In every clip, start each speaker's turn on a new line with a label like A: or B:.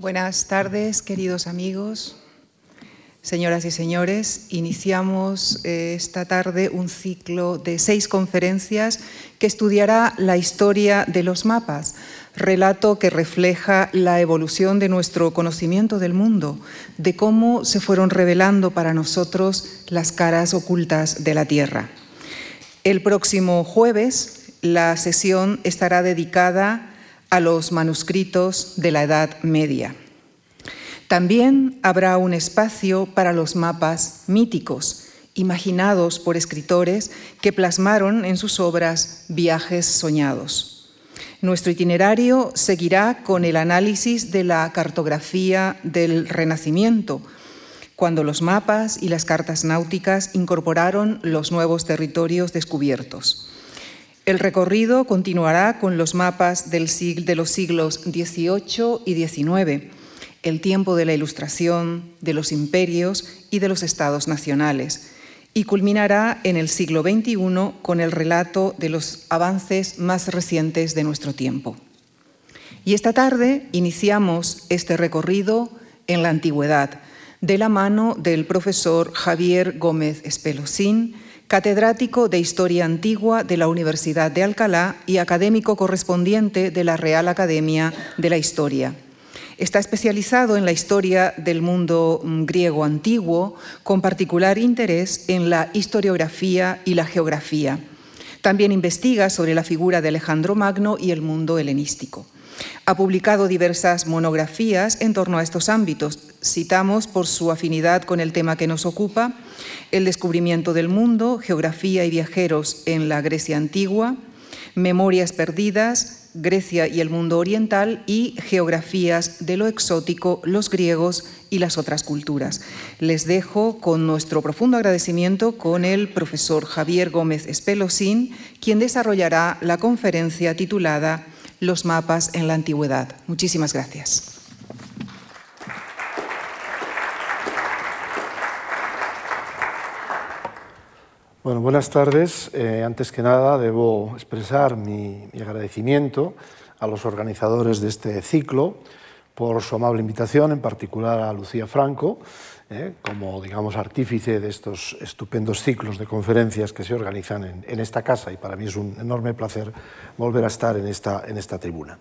A: Buenas tardes, queridos amigos. Señoras y señores, iniciamos eh, esta tarde un ciclo de seis conferencias que estudiará la historia de los mapas, relato que refleja la evolución de nuestro conocimiento del mundo, de cómo se fueron revelando para nosotros las caras ocultas de la Tierra. El próximo jueves la sesión estará dedicada a los manuscritos de la Edad Media. También habrá un espacio para los mapas míticos, imaginados por escritores que plasmaron en sus obras viajes soñados. Nuestro itinerario seguirá con el análisis de la cartografía del Renacimiento, cuando los mapas y las cartas náuticas incorporaron los nuevos territorios descubiertos. El recorrido continuará con los mapas de los siglos XVIII y XIX, el tiempo de la Ilustración, de los imperios y de los estados nacionales, y culminará en el siglo XXI con el relato de los avances más recientes de nuestro tiempo. Y esta tarde iniciamos este recorrido en la antigüedad, de la mano del profesor Javier Gómez Espelosín, catedrático de Historia Antigua de la Universidad de Alcalá y académico correspondiente de la Real Academia de la Historia. Está especializado en la historia del mundo mm, griego antiguo, con particular interés en la historiografía y la geografía. También investiga sobre la figura de Alejandro Magno y el mundo helenístico. Ha publicado diversas monografías en torno a estos ámbitos. Citamos, por su afinidad con el tema que nos ocupa, El descubrimiento del mundo, Geografía y viajeros en la Grecia antigua, Memorias perdidas, Grecia y el mundo oriental y Geografías de lo exótico, los griegos y las otras culturas. Les dejo con nuestro profundo agradecimiento con el profesor Javier Gómez Espelosín, quien desarrollará la conferencia titulada los mapas en la antigüedad. Muchísimas gracias.
B: Bueno, buenas tardes. Eh, antes que nada, debo expresar mi, mi, agradecimiento a los organizadores de este ciclo por su amable invitación, en particular a Lucía Franco, ¿eh? como digamos artífice de estos estupendos ciclos de conferencias que se organizan en, esta casa y para mí es un enorme placer volver a estar en esta, en esta tribuna.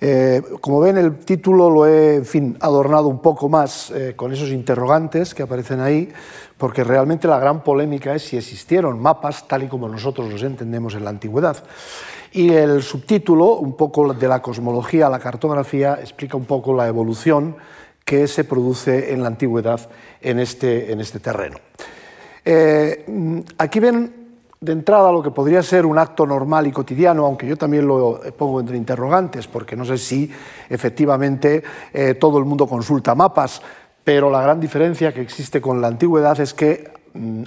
B: Eh, como ven, el título lo he adornado un poco más eh, con esos interrogantes que aparecen ahí, porque realmente la gran polémica es si existieron mapas tal y como nosotros los entendemos en la antigüedad. Y el subtítulo, un poco de la cosmología a la cartografía, explica un poco la evolución que se produce en la antigüedad en este, este terreno. Eh, aquí ven de entrada lo que podría ser un acto normal y cotidiano, aunque yo también lo pongo entre interrogantes, porque no sé si efectivamente eh, todo el mundo consulta mapas, pero la gran diferencia que existe con la antigüedad es que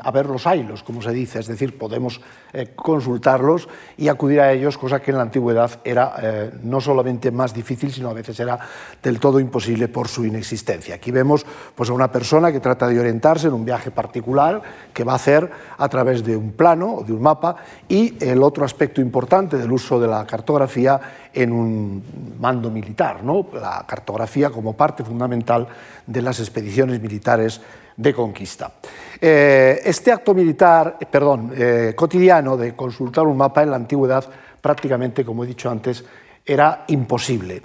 B: a ver los hilos, como se dice, es decir, podemos eh, consultarlos y acudir a ellos, cosa que en la antigüedad era eh, no solamente más difícil, sino a veces era del todo imposible por su inexistencia. Aquí vemos pues, a una persona que trata de orientarse en un viaje particular que va a hacer a través de un plano o de un mapa y el otro aspecto importante del uso de la cartografía en un mando militar, ¿no? la cartografía como parte fundamental de las expediciones militares de conquista. Eh, este acto militar, eh, perdón, eh, cotidiano de consultar un mapa en la antigüedad, prácticamente, como he dicho antes, era imposible.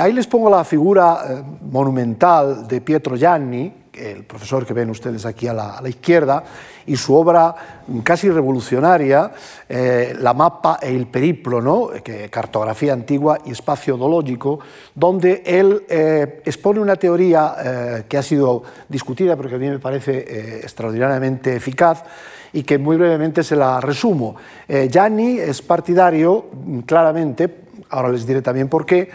B: ahí les pongo la figura monumental de Pietro Gianni, el profesor que ven ustedes aquí a la, izquierda, y su obra casi revolucionaria, eh, La mapa e il periplo, ¿no? que, cartografía antigua y espacio odológico, donde él eh, expone una teoría eh, que ha sido discutida, pero que a mí me parece extraordinariamente eficaz, y que muy brevemente se la resumo. Gianni es partidario, claramente, ahora les diré también por qué,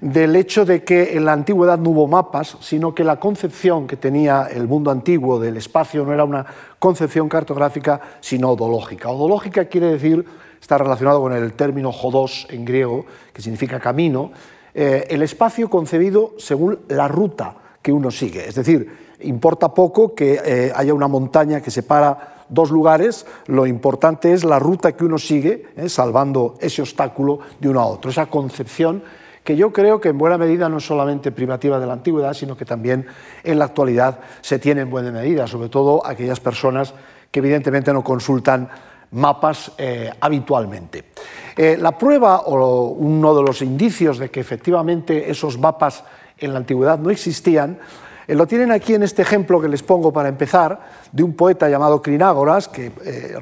B: del hecho de que en la antigüedad no hubo mapas, sino que la concepción que tenía el mundo antiguo del espacio no era una concepción cartográfica, sino odológica. Odológica quiere decir, está relacionado con el término jodos en griego, que significa camino, eh, el espacio concebido según la ruta que uno sigue. Es decir, importa poco que eh, haya una montaña que separa dos lugares, lo importante es la ruta que uno sigue, eh, salvando ese obstáculo de uno a otro, esa concepción que yo creo que en buena medida no es solamente privativa de la antigüedad, sino que también en la actualidad se tiene en buena medida, sobre todo aquellas personas que evidentemente no consultan mapas eh, habitualmente. Eh, la prueba o uno de los indicios de que efectivamente esos mapas en la antigüedad no existían eh, lo tienen aquí en este ejemplo que les pongo para empezar, de un poeta llamado Crinágoras, que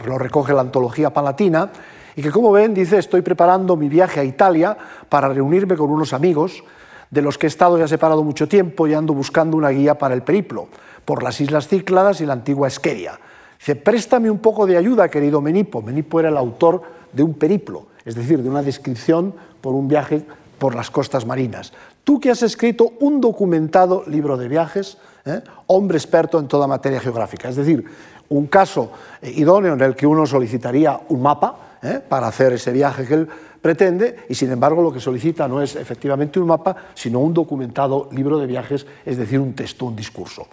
B: lo recoge la antología palatina, y que como ven dice, estoy preparando mi viaje a Italia para reunirme con unos amigos de los que he estado ya separado mucho tiempo y ando buscando una guía para el periplo, por las Islas Cícladas y la antigua Esqueria. Dice, préstame un poco de ayuda, querido Menipo. Menipo era el autor de un periplo, es decir, de una descripción por un viaje por las costas marinas. Tú que has escrito un documentado libro de viajes, ¿eh? hombre experto en toda materia geográfica, es decir, un caso eh, idóneo en el que uno solicitaría un mapa ¿eh? para hacer ese viaje que él pretende y sin embargo lo que solicita no es efectivamente un mapa, sino un documentado libro de viajes, es decir, un texto, un discurso.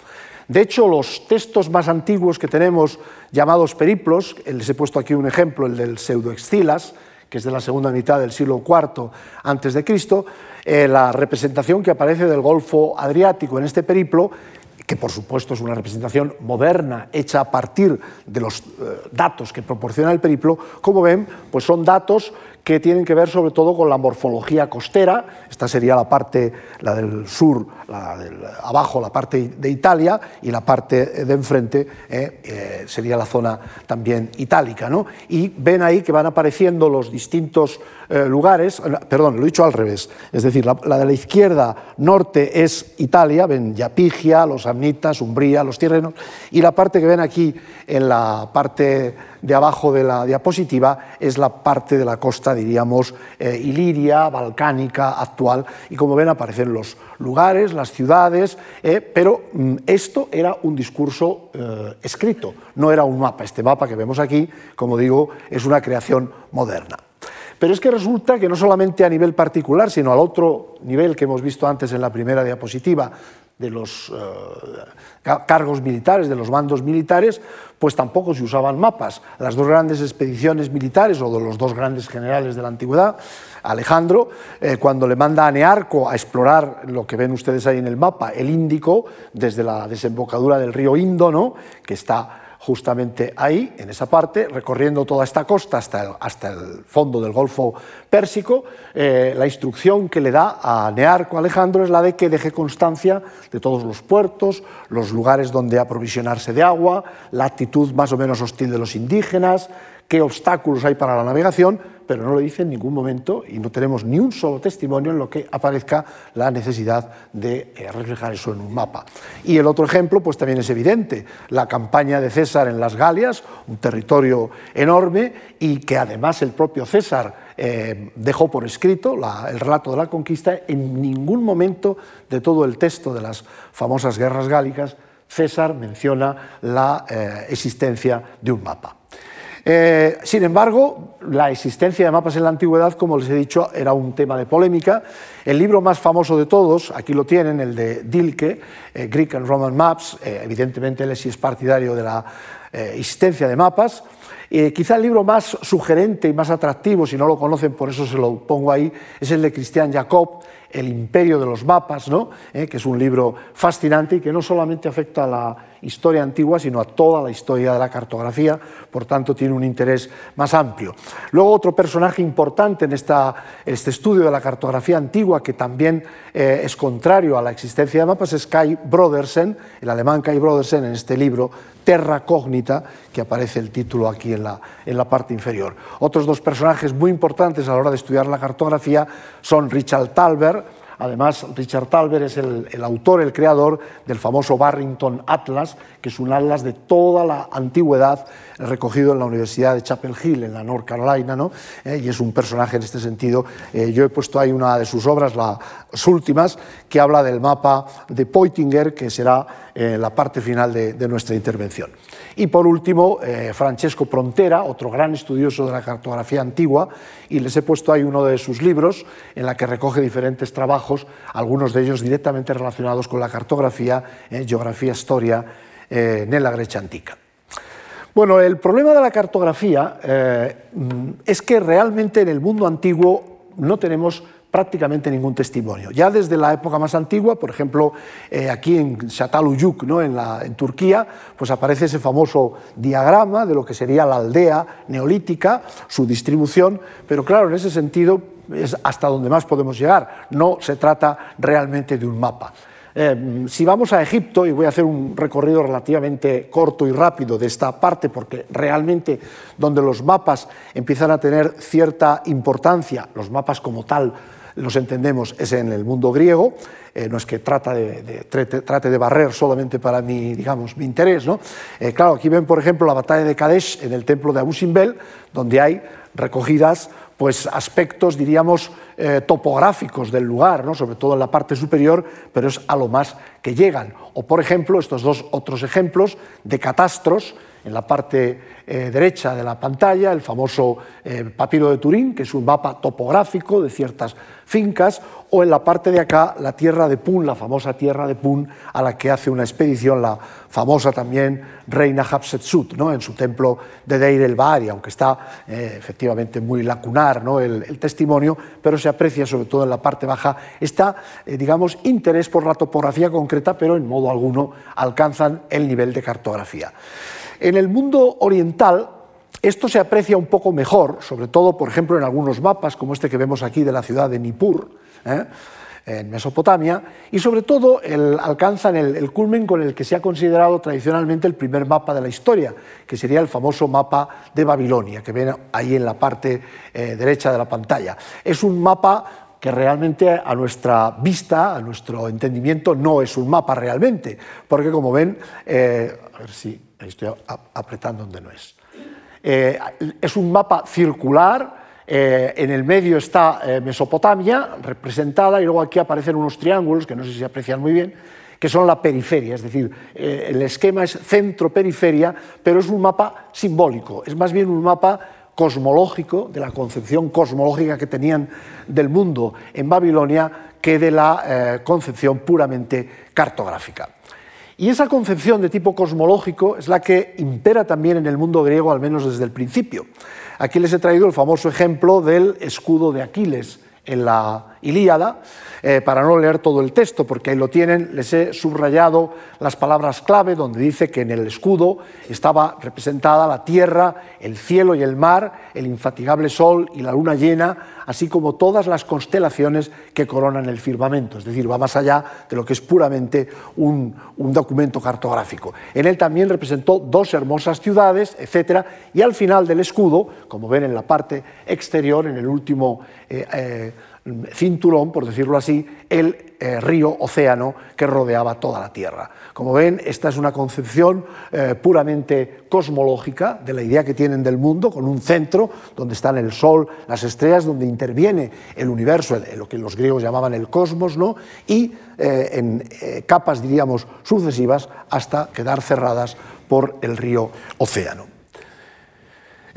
B: De hecho, los textos más antiguos que tenemos llamados periplos, les he puesto aquí un ejemplo, el del pseudoexcilas, que es de la segunda mitad del siglo IV antes de Cristo, eh, la representación que aparece del Golfo Adriático en este periplo, que por supuesto es una representación moderna, hecha a partir de los eh, datos que proporciona el periplo, como ven, pues son datos que tienen que ver sobre todo con la morfología costera, esta sería la parte, la del sur, la del, abajo la parte de Italia y la parte de enfrente eh, sería la zona también itálica. ¿no? Y ven ahí que van apareciendo los distintos eh, lugares, eh, perdón, lo he dicho al revés, es decir, la, de la izquierda norte es Italia, ven Yapigia, los Amnitas, Umbría, los Tirrenos, y la parte que ven aquí en la parte de abajo de la diapositiva es la parte de la costa, diríamos, eh, iliria, balcánica, actual, y como ven aparecen los lugares, las ciudades, pero mm, esto era un discurso escrito, no era un mapa. Este mapa que vemos aquí, como digo, es una creación moderna. Pero es que resulta que no solamente a nivel particular, sino al otro nivel que hemos visto antes en la primera diapositiva, de los eh, cargos militares, de los mandos militares, pues tampoco se usaban mapas. Las dos grandes expediciones militares, o de los dos grandes generales de la antigüedad, Alejandro, eh, cuando le manda a Nearco a explorar lo que ven ustedes ahí en el mapa, el Índico, desde la desembocadura del río Indo, ¿no? que está justamente ahí, en esa parte, recorriendo toda esta costa hasta el, hasta el fondo del Golfo Pérsico, eh, la instrucción que le da a Nearco Alejandro es la de que deje constancia de todos los puertos, los lugares donde aprovisionarse de agua, la actitud más o menos hostil de los indígenas, qué obstáculos hay para la navegación, pero no lo dice en ningún momento y no tenemos ni un solo testimonio en lo que aparezca la necesidad de eh, reflejar eso en un mapa. Y el otro ejemplo, pues también es evidente, la campaña de César en las Galias, un territorio enorme y que además el propio César eh, dejó por escrito el relato de la conquista, en ningún momento de todo el texto de las famosas guerras gálicas, César menciona la eh, existencia de un mapa. Eh, sin embargo, la existencia de mapas en la antigüedad, como les he dicho, era un tema de polémica. El libro más famoso de todos, aquí lo tienen, el de Dilke, eh, Greek and Roman Maps, eh, evidentemente él sí es partidario de la existencia de mapas. quizá el libro más sugerente y más atractivo, si no lo conocen, por eso se lo pongo ahí, es el de Christian Jacob, El imperio de los mapas, ¿no? que es un libro fascinante y que no solamente afecta a la historia antigua, sino a toda la historia de la cartografía, por tanto tiene un interés más amplio. Luego otro personaje importante en, este estudio de la cartografía antigua, que también eh, es contrario a la existencia de mapas, es Kai Brodersen, el alemán Kai Brodersen, en este libro Terra Cognita, que aparece el título aquí en la, en la parte inferior. Otros dos personajes muy importantes a la hora de estudiar la cartografía son Richard Talbert, Además, Richard Talbert es el, autor, el creador del famoso Barrington Atlas, que es un atlas de toda la antigüedad recogido en la Universidad de Chapel Hill, en la North Carolina, ¿no? Eh, y es un personaje en este sentido. Eh, yo he puesto ahí una de sus obras, las últimas, que habla del mapa de Poitinger, que será eh, la parte final de nuestra intervención. Y por último, Francesco Prontera, otro gran estudioso de la cartografía antigua, y les he puesto ahí uno de sus libros en la que recoge diferentes trabajos, algunos de ellos directamente relacionados con la cartografía, geografía, historia en la Grecia antigua. Bueno, el problema de la cartografía es que realmente en el mundo antiguo no tenemos prácticamente ningún testimonio. Ya desde la época más antigua, por ejemplo, eh, aquí en Çatalhöyük, ¿no? en, en Turquía, pues aparece ese famoso diagrama de lo que sería la aldea neolítica, su distribución, pero claro, en ese sentido es hasta donde más podemos llegar, no se trata realmente de un mapa. Eh, si vamos a Egipto, y voy a hacer un recorrido relativamente corto y rápido de esta parte, porque realmente donde los mapas empiezan a tener cierta importancia, los mapas como tal los entendemos, es en el mundo griego, eh, no es que trate, de barrer solamente para mi, digamos, mi interés. ¿no? Eh, claro, aquí ven, por ejemplo, la batalla de Kadesh en el templo de Abu Simbel, donde hay recogidas pues, aspectos, diríamos, eh, topográficos del lugar, ¿no? sobre todo en la parte superior, pero es a lo más que llegan. O, por ejemplo, estos dos otros ejemplos de catastros en la parte eh, derecha de la pantalla, el famoso eh, papiro de Turín, que es un mapa topográfico de ciertas fincas, o en la parte de acá la tierra de Pun, la famosa tierra de Pun, a la que hace una expedición la famosa también reina Hatshepsut, ¿no? en su templo de Deir el Bahari, aunque está eh, efectivamente muy lacunar ¿no? el, testimonio, pero se aprecia sobre todo en la parte baja, está, digamos, interés por la topografía concreta, pero en modo alguno alcanzan el nivel de cartografía. En el mundo oriental, esto se aprecia un poco mejor, sobre todo, por ejemplo, en algunos mapas, como este que vemos aquí de la ciudad de Nippur, ¿eh? en Mesopotamia, y sobre todo alcanzan el, culmen con el que se ha considerado tradicionalmente el primer mapa de la historia, que sería el famoso mapa de Babilonia, que ven ahí en la parte eh, derecha de la pantalla. Es un mapa que realmente a nuestra vista, a nuestro entendimiento, no es un mapa realmente, porque como ven, eh, a ver si estoy apretando donde no es. Eh, es un mapa circular, eh, en el medio está eh, Mesopotamia representada y luego aquí aparecen unos triángulos que no sé si se aprecian muy bien, que son la periferia, es decir, el esquema es centro-periferia, pero es un mapa simbólico, es más bien un mapa cosmológico, de la concepción cosmológica que tenían del mundo en Babilonia, que de la concepción puramente cartográfica. Y esa concepción de tipo cosmológico es la que impera también en el mundo griego, al menos desde el principio. Aquí les he traído el famoso ejemplo del escudo de Aquiles en la Ilíada, eh, para no leer todo el texto, porque ahí lo tienen, les he subrayado las palabras clave donde dice que en el escudo estaba representada la tierra, el cielo y el mar, el infatigable sol y la luna llena, así como todas las constelaciones que coronan el firmamento. Es decir, va más allá de lo que es puramente un, documento cartográfico. En él también representó dos hermosas ciudades, etc. Y al final del escudo, como ven en la parte exterior, en el último... Eh, eh, cinturón, por decirlo así, el eh, río océano que rodeaba toda la Tierra. Como ven, esta es una concepción eh, puramente cosmológica de la idea que tienen del mundo, con un centro donde están el Sol, las estrellas, donde interviene el universo, lo que los griegos llamaban el cosmos, ¿no? y eh, en capas, diríamos, sucesivas hasta quedar cerradas por el río océano.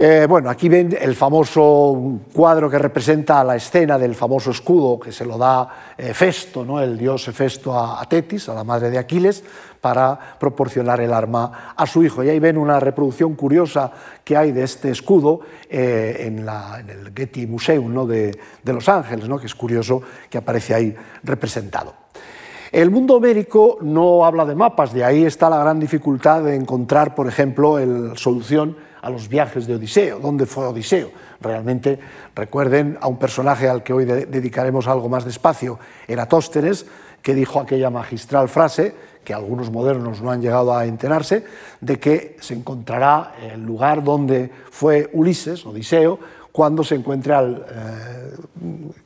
B: Eh, bueno, aquí ven el famoso cuadro que representa la escena del famoso escudo que se lo da eh, Festo, ¿no? el dios Festo a, Tetis, a la madre de Aquiles, para proporcionar el arma a su hijo. Y ahí ven una reproducción curiosa que hay de este escudo eh, en, el Getty Museum de, Los Ángeles, ¿no? que es curioso que aparece ahí representado. El mundo homérico no habla de mapas, de ahí está la gran dificultad de encontrar, por ejemplo, la solución a los viajes de Odiseo. ¿Dónde fue Odiseo? Realmente recuerden a un personaje al que hoy dedicaremos algo más de espacio, Eratóstenes, que dijo aquella magistral frase, que algunos modernos no han llegado a enterarse, de que se encontrará el lugar donde fue Ulises, Odiseo, cuando se encuentre al eh,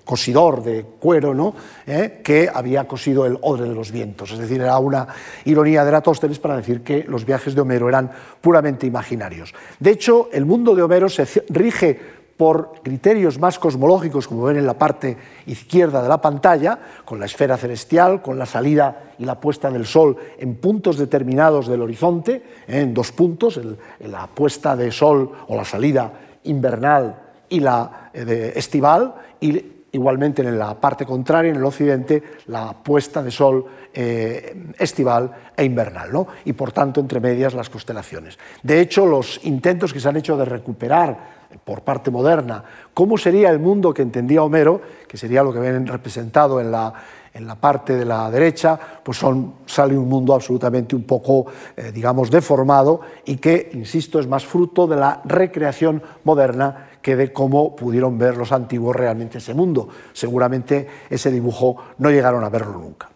B: cosidor de cuero ¿no? Eh, que había cosido el odre de los vientos. Es decir, era una ironía de Eratóstenes para decir que los viajes de Homero eran puramente imaginarios. De hecho, el mundo de Homero se rige por criterios más cosmológicos, como ven en la parte izquierda de la pantalla, con la esfera celestial, con la salida y la puesta del sol en puntos determinados del horizonte, ¿eh? en dos puntos, la puesta de sol o la salida invernal y la eh, estival, y igualmente en la parte contraria, en el occidente, la puesta de sol eh, estival e invernal, ¿no? y por tanto entre medias las constelaciones. De hecho, los intentos que se han hecho de recuperar por parte moderna cómo sería el mundo que entendía Homero, que sería lo que ven representado en la, en la parte de la derecha, pues son, sale un mundo absolutamente un poco, eh, digamos, deformado y que, insisto, es más fruto de la recreación moderna que de cómo pudieron ver los antiguos realmente ese mundo. Seguramente ese dibujo no llegaron a verlo nunca.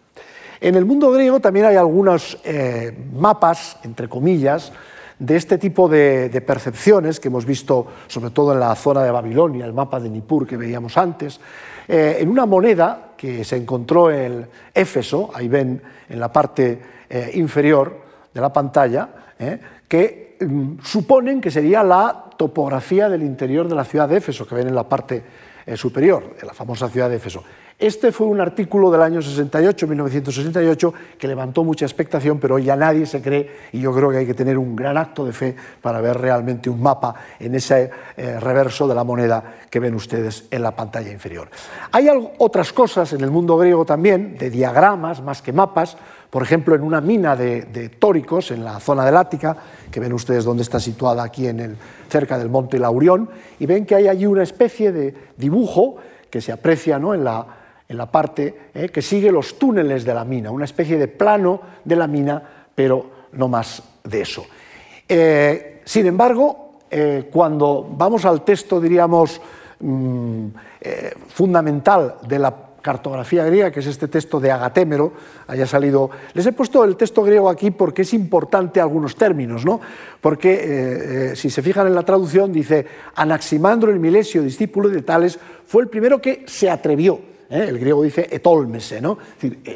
B: En el mundo griego también hay algunos eh, mapas, entre comillas, de este tipo de, percepciones que hemos visto sobre todo en la zona de Babilonia, el mapa de Nippur que veíamos antes, eh, en una moneda que se encontró en Éfeso, ahí ven en la parte eh, inferior de la pantalla, que mm, suponen que sería la topografía del interior de la ciudad de Éfeso, que ven en la parte eh, superior de la famosa ciudad de Éfeso. Este fue un artículo del año 68, 1968, que levantó mucha expectación, pero ya nadie se cree, y yo creo que hay que tener un gran acto de fe para ver realmente un mapa en ese eh, reverso de la moneda que ven ustedes en la pantalla inferior. Hay otras cosas en el mundo griego también, de diagramas más que mapas, por ejemplo, en una mina de, tóricos en la zona del Ática, que ven ustedes dónde está situada aquí en el, cerca del monte Laurión, y ven que hay allí una especie de dibujo que se aprecia ¿no? en, la, en, la, parte ¿eh? que sigue los túneles de la mina, una especie de plano de la mina, pero no más de eso. Eh, sin embargo, eh, cuando vamos al texto, diríamos, mm, fundamental de la cartografía griega, que es este texto de Agatémero, haya salido. Les he puesto el texto griego aquí porque es importante algunos términos, ¿no? Porque eh, eh, si se fijan en la traducción dice Anaximandro el Milesio, discípulo de Tales, fue el primero que se atrevió ¿eh? el griego dice etólmese, ¿no?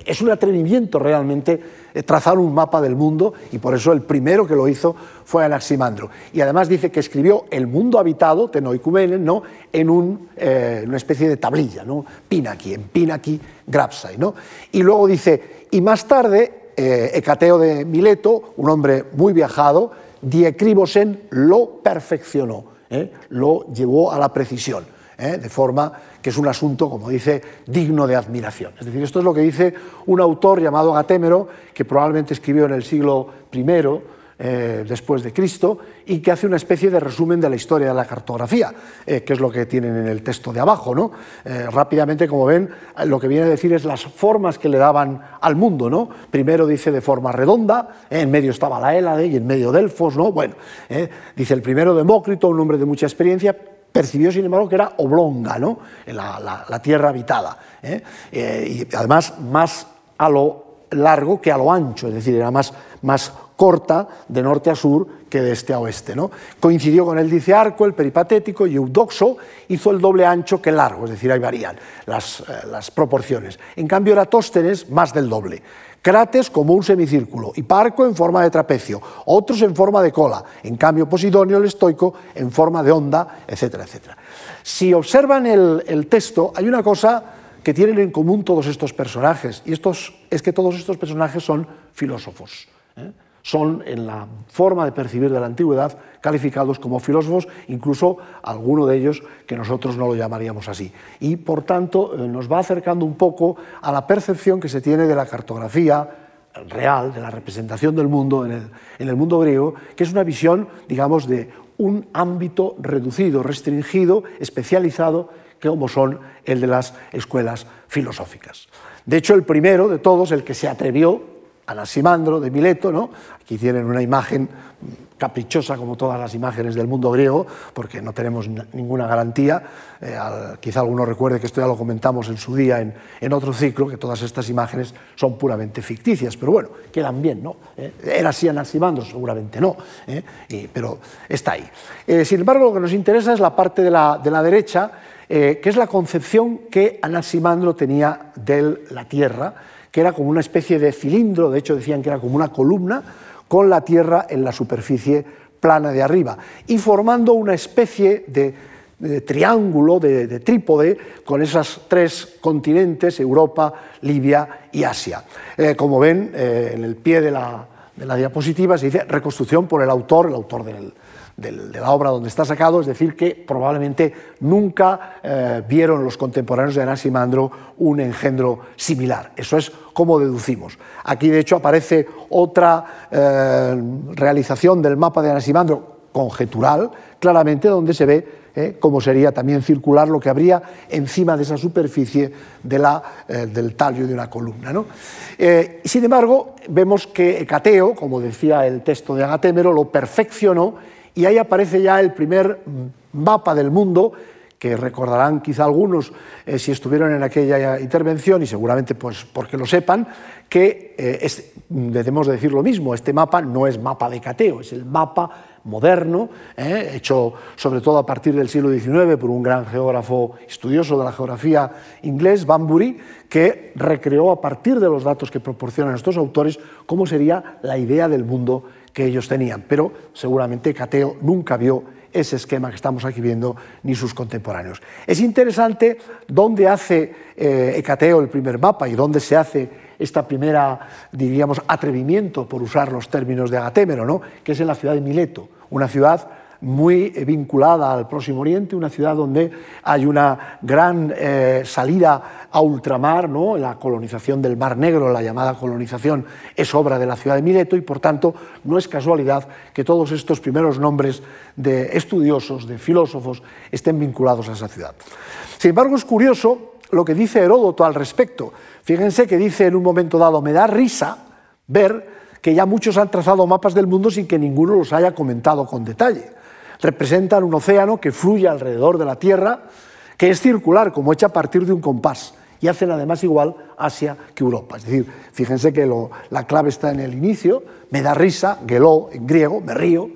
B: Es, un atrevimiento realmente eh, trazar un mapa del mundo y por eso el primero que lo hizo fue Anaximandro. Y además dice que escribió el mundo habitado, Tenoicumenen, ¿no? en eh, una especie de tablilla, ¿no? Pinaki, en Pinaki Grapsai. ¿no? Y luego dice, y más tarde, Hecateo de Mileto, un hombre muy viajado, Diecribosen lo perfeccionó, lo llevó a la precisión, de forma que es un asunto, como dice, digno de admiración. Es decir, esto es lo que dice un autor llamado Gatémero, que probablemente escribió en el siglo I eh, después de Cristo y que hace una especie de resumen de la historia de la cartografía, eh, que es lo que tienen en el texto de abajo. ¿no? Eh, rápidamente, como ven, lo que viene a decir es las formas que le daban al mundo. ¿no? Primero dice de forma redonda, en medio estaba la Hélade y en medio Delfos. ¿no? Bueno, dice el primero Demócrito, un hombre de mucha experiencia, percibió, sin embargo, que era oblonga, ¿no? la, la, tierra habitada. ¿eh? Eh, y además más a lo largo que a lo ancho, es decir, era más, más corta de norte a sur que de este a oeste. ¿no? Coincidió con el Arco, el peripatético, y Eudoxo hizo el doble ancho que largo, es decir, ahí varían las, eh, las proporciones. En cambio, Eratóstenes más del doble. Crates como un semicírculo y Parco en forma de trapecio, otros en forma de cola, en cambio Posidonio el estoico en forma de onda, etcétera, etcétera. Si observan el, texto, hay una cosa que tienen en común todos estos personajes, y estos, es que todos estos personajes son filósofos. ¿eh? Son, en la forma de percibir de la antigüedad, calificados como filósofos, incluso alguno de ellos que nosotros no lo llamaríamos así. Y, por tanto, eh, nos va acercando un poco a la percepción que se tiene de la cartografía real, de la representación del mundo en el, mundo griego, que es una visión, digamos, de un ámbito reducido, restringido, especializado, como son el de las escuelas filosóficas. De hecho, el primero de todos, el que se atrevió Anaximandro de Mileto, ¿no? aquí tienen una imagen caprichosa como todas las imágenes del mundo griego, porque no tenemos ninguna garantía. Eh, quizá alguno recuerde que esto ya lo comentamos en su día en, otro ciclo, que todas estas imágenes son puramente ficticias, pero bueno, quedan bien, ¿no? Eh, ¿Era así Anaximandro? Seguramente no, ¿eh? pero está ahí. sin embargo, lo que nos interesa es la parte de la, de la derecha, que es la concepción que Anaximandro tenía de la Tierra, que era como una especie de cilindro, de hecho decían que era como una columna, con la Tierra en la superficie plana de arriba, y formando una especie de, triángulo, de, trípode, con esos tres continentes, Europa, Libia y Asia. Eh, como ven, eh, en el pie de la, diapositiva se dice reconstrucción por el autor, el autor de la obra donde está sacado, es decir, que probablemente nunca eh, vieron los contemporáneos de Anaximandro un engendro similar. Eso es como deducimos. Aquí, de hecho, aparece otra eh, realización del mapa de Anaximandro conjetural, claramente, donde se ve ¿eh? cómo sería también circular lo que habría encima de esa superficie de la, eh, del tallo de una columna. sin embargo, vemos que Hecateo, como decía el texto de Agatémero, lo perfeccionó y ahí aparece ya el primer mapa del mundo que recordarán quizá algunos si estuvieron en aquella intervención y seguramente pues porque lo sepan, que debemos decir lo mismo, este mapa no es mapa de Cateo, es el mapa moderno, ¿eh? hecho sobre todo a partir del siglo XIX por un gran geógrafo estudioso de la geografía inglés, Banbury, que recreó a partir de los datos que proporcionan estos autores cómo sería la idea del mundo que ellos tenían. Pero seguramente Cateo nunca vio ese esquema que estamos aquí viendo, ni sus contemporáneos. Es interesante dónde hace eh, Hecateo el primer mapa y dónde se hace esta primera, diríamos, atrevimiento, por usar los términos de Agatémero, ¿no? que es en la ciudad de Mileto, una ciudad muy vinculada al Próximo Oriente, una ciudad donde hay una gran eh, salida a ultramar, ¿no? la colonización del Mar Negro, la llamada colonización, es obra de la ciudad de Mileto y por tanto no es casualidad que todos estos primeros nombres de estudiosos, de filósofos, estén vinculados a esa ciudad. Sin embargo, es curioso lo que dice Heródoto al respecto. Fíjense que dice en un momento dado, me da risa ver que ya muchos han trazado mapas del mundo sin que ninguno los haya comentado con detalle. Representan un océano que fluye alrededor de la Tierra, que es circular, como hecha a partir de un compás, y hacen además igual Asia que Europa. Es decir, fíjense que la clave está en el inicio, me da risa, geló en griego, me río,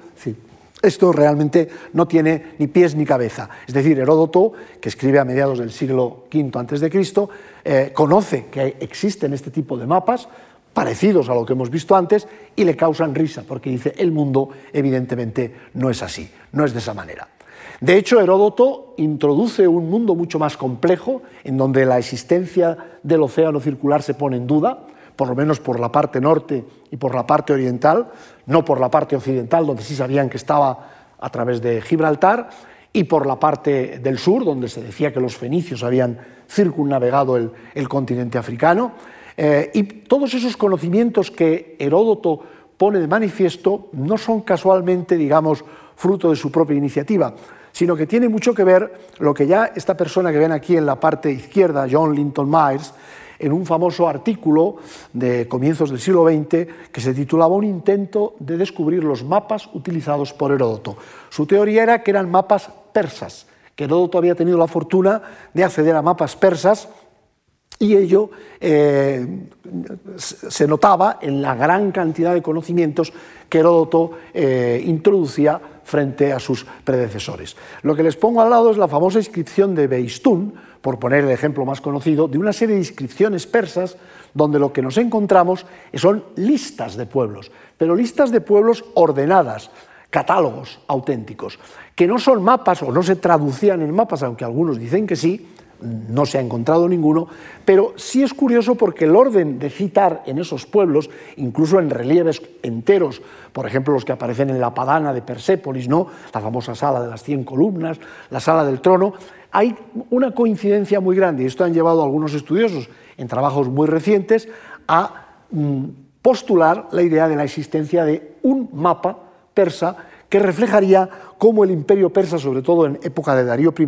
B: esto realmente no tiene ni pies ni cabeza. Es decir, Heródoto, que escribe a mediados del siglo V a.C., eh, conoce que existen este tipo de mapas parecidos a lo que hemos visto antes y le causan risa, porque dice, el mundo evidentemente no es así, no es de esa manera. De hecho, Heródoto introduce un mundo mucho más complejo, en donde la existencia del océano circular se pone en duda, por lo menos por la parte norte y por la parte oriental, no por la parte occidental, donde sí sabían que estaba a través de Gibraltar, y por la parte del sur, donde se decía que los fenicios habían circunnavegado el, continente africano. Eh, y todos esos conocimientos que Heródoto pone de manifiesto no son casualmente, digamos, fruto de su propia iniciativa, sino que tiene mucho que ver lo que ya esta persona que ven aquí en la parte izquierda, John Linton Myers, en un famoso artículo de comienzos del siglo XX que se titulaba Un intento de descubrir los mapas utilizados por Heródoto. Su teoría era que eran mapas persas, que Heródoto había tenido la fortuna de acceder a mapas persas y ello eh, se notaba en la gran cantidad de conocimientos que Heródoto eh, introducía frente a sus predecesores. Lo que les pongo al lado es la famosa inscripción de Beistún, por poner el ejemplo más conocido, de una serie de inscripciones persas donde lo que nos encontramos son listas de pueblos, pero listas de pueblos ordenadas, catálogos auténticos, que no son mapas o no se traducían en mapas, aunque algunos dicen que sí, no se ha encontrado ninguno, pero sí es curioso porque el orden de citar en esos pueblos, incluso en relieves enteros, por ejemplo los que aparecen en la Padana de Persépolis, ¿no? la famosa sala de las cien columnas, la sala del trono, hay una coincidencia muy grande, y esto han llevado a algunos estudiosos en trabajos muy recientes a mm, postular la idea de la existencia de un mapa persa que reflejaría cómo el imperio persa, sobre todo en época de Darío I,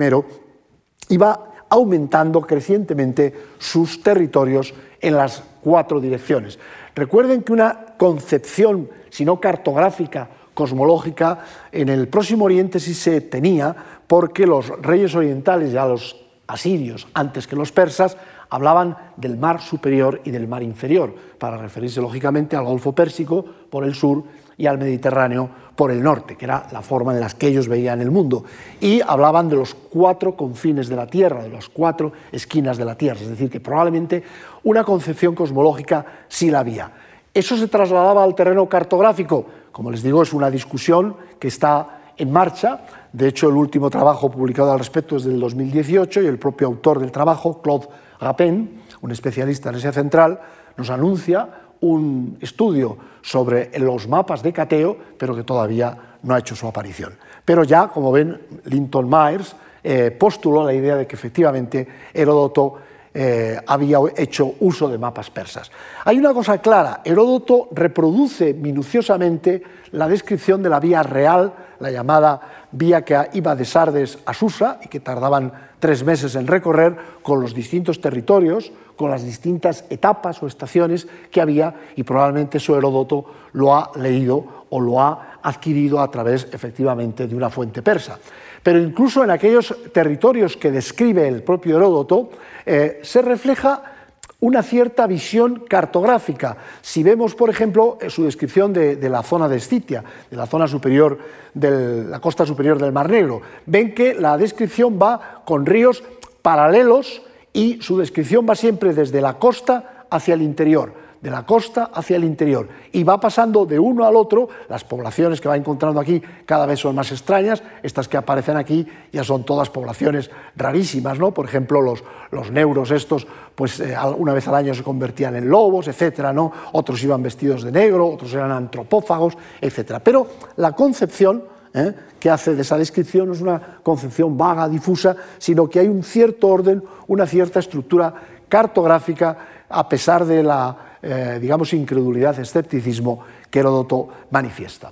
B: iba aumentando crecientemente sus territorios en las cuatro direcciones. Recuerden que una concepción, si no cartográfica, cosmológica, en el Próximo Oriente sí se tenía, porque los reyes orientales, ya los asirios, antes que los persas, hablaban del mar superior y del mar inferior, para referirse lógicamente al Golfo Pérsico por el sur y al Mediterráneo por el norte, que era la forma en la que ellos veían el mundo. Y hablaban de los cuatro confines de la Tierra, de las cuatro esquinas de la Tierra, es decir, que probablemente una concepción cosmológica sí la había. Eso se trasladaba al terreno cartográfico. Como les digo, es una discusión que está en marcha. De hecho, el último trabajo publicado al respecto es del 2018 y el propio autor del trabajo, Claude Rapin, un especialista en Asia Central, nos anuncia un estudio sobre los mapas de cateo, pero que todavía no ha hecho su aparición. Pero ya, como ven, Linton Myers eh, postuló la idea de que efectivamente Heródoto eh, había hecho uso de mapas persas. Hay una cosa clara, Heródoto reproduce minuciosamente la descripción de la vía real, la llamada vía que iba de Sardes a Susa y que tardaban tres meses en recorrer con los distintos territorios, con las distintas etapas o estaciones que había y probablemente su Heródoto lo ha leído o lo ha adquirido a través efectivamente de una fuente persa. Pero incluso en aquellos territorios que describe el propio Heródoto eh, se refleja una cierta visión cartográfica. Si vemos, por ejemplo, su descripción de, la zona de Escitia, de la zona superior de la costa superior del Mar Negro, ven que la descripción va con ríos paralelos y su descripción va siempre desde la costa hacia el interior de la costa hacia el interior y va pasando de uno al otro, las poblaciones que va encontrando aquí cada vez son más extrañas, estas que aparecen aquí ya son todas poblaciones rarísimas, ¿no? Por ejemplo, los, los neuros estos, pues eh, una vez al año se convertían en lobos, etcétera, ¿no? Otros iban vestidos de negro, otros eran antropófagos, etcétera. Pero la concepción ¿eh? que hace de esa descripción no es una concepción vaga, difusa, sino que hay un cierto orden, una cierta estructura cartográfica a pesar de la eh, digamos, incredulidad, escepticismo que Heródoto manifiesta.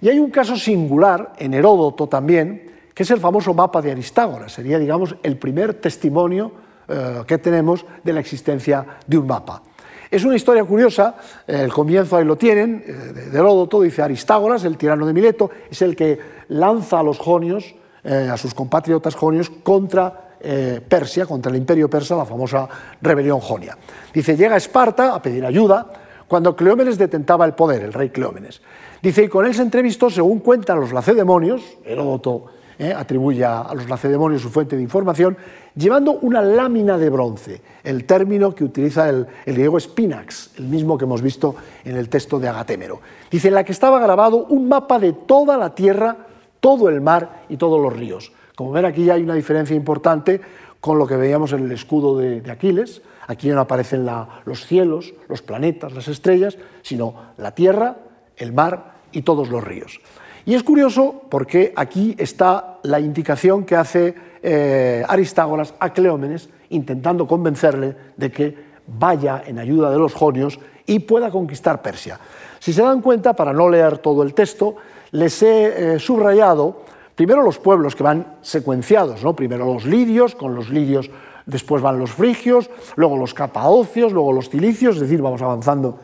B: Y hay un caso singular en Heródoto también, que es el famoso mapa de Aristágoras. Sería, digamos, el primer testimonio eh, que tenemos de la existencia de un mapa. Es una historia curiosa, el comienzo ahí lo tienen, eh, de Heródoto, dice Aristágoras, el tirano de Mileto, es el que lanza a los jonios, a sus compatriotas jonios, contra eh, Persia, contra el imperio persa, la famosa rebelión jonia. Dice, llega a Esparta a pedir ayuda cuando Cleómenes detentaba el poder, el rey Cleómenes. Dice, y con él se entrevistó, según cuentan los lacedemonios, Heródoto eh, atribuye a los lacedemonios su fuente de información, llevando una lámina de bronce, el término que utiliza el, el griego spinax, el mismo que hemos visto en el texto de Agatémero. Dice, en la que estaba grabado un mapa de toda la tierra, todo el mar y todos los ríos como ven, aquí ya hay una diferencia importante con lo que veíamos en el escudo de, Aquiles. Aquí no aparecen los cielos, los planetas, las estrellas, sino la tierra, el mar y todos los ríos. Y es curioso porque aquí está la indicación que hace eh, Aristágoras a Cleómenes intentando convencerle de que vaya en ayuda de los jonios y pueda conquistar Persia. Si se dan cuenta, para no leer todo el texto, les he eh, subrayado primero los pueblos que van secuenciados, ¿no? primero los lidios, con los lidios después van los frigios, luego los capaocios, luego los cilicios, es decir, vamos avanzando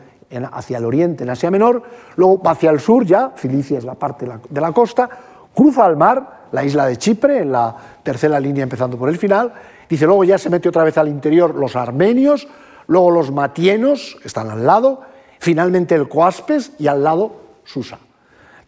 B: hacia el oriente, en Asia Menor, luego hacia el sur ya, Cilicia es la parte de la, costa, cruza al mar, la isla de Chipre, en la tercera línea empezando por el final, dice luego ya se mete otra vez al interior los armenios, luego los matienos, están al lado, finalmente el Coaspes y al lado Susa.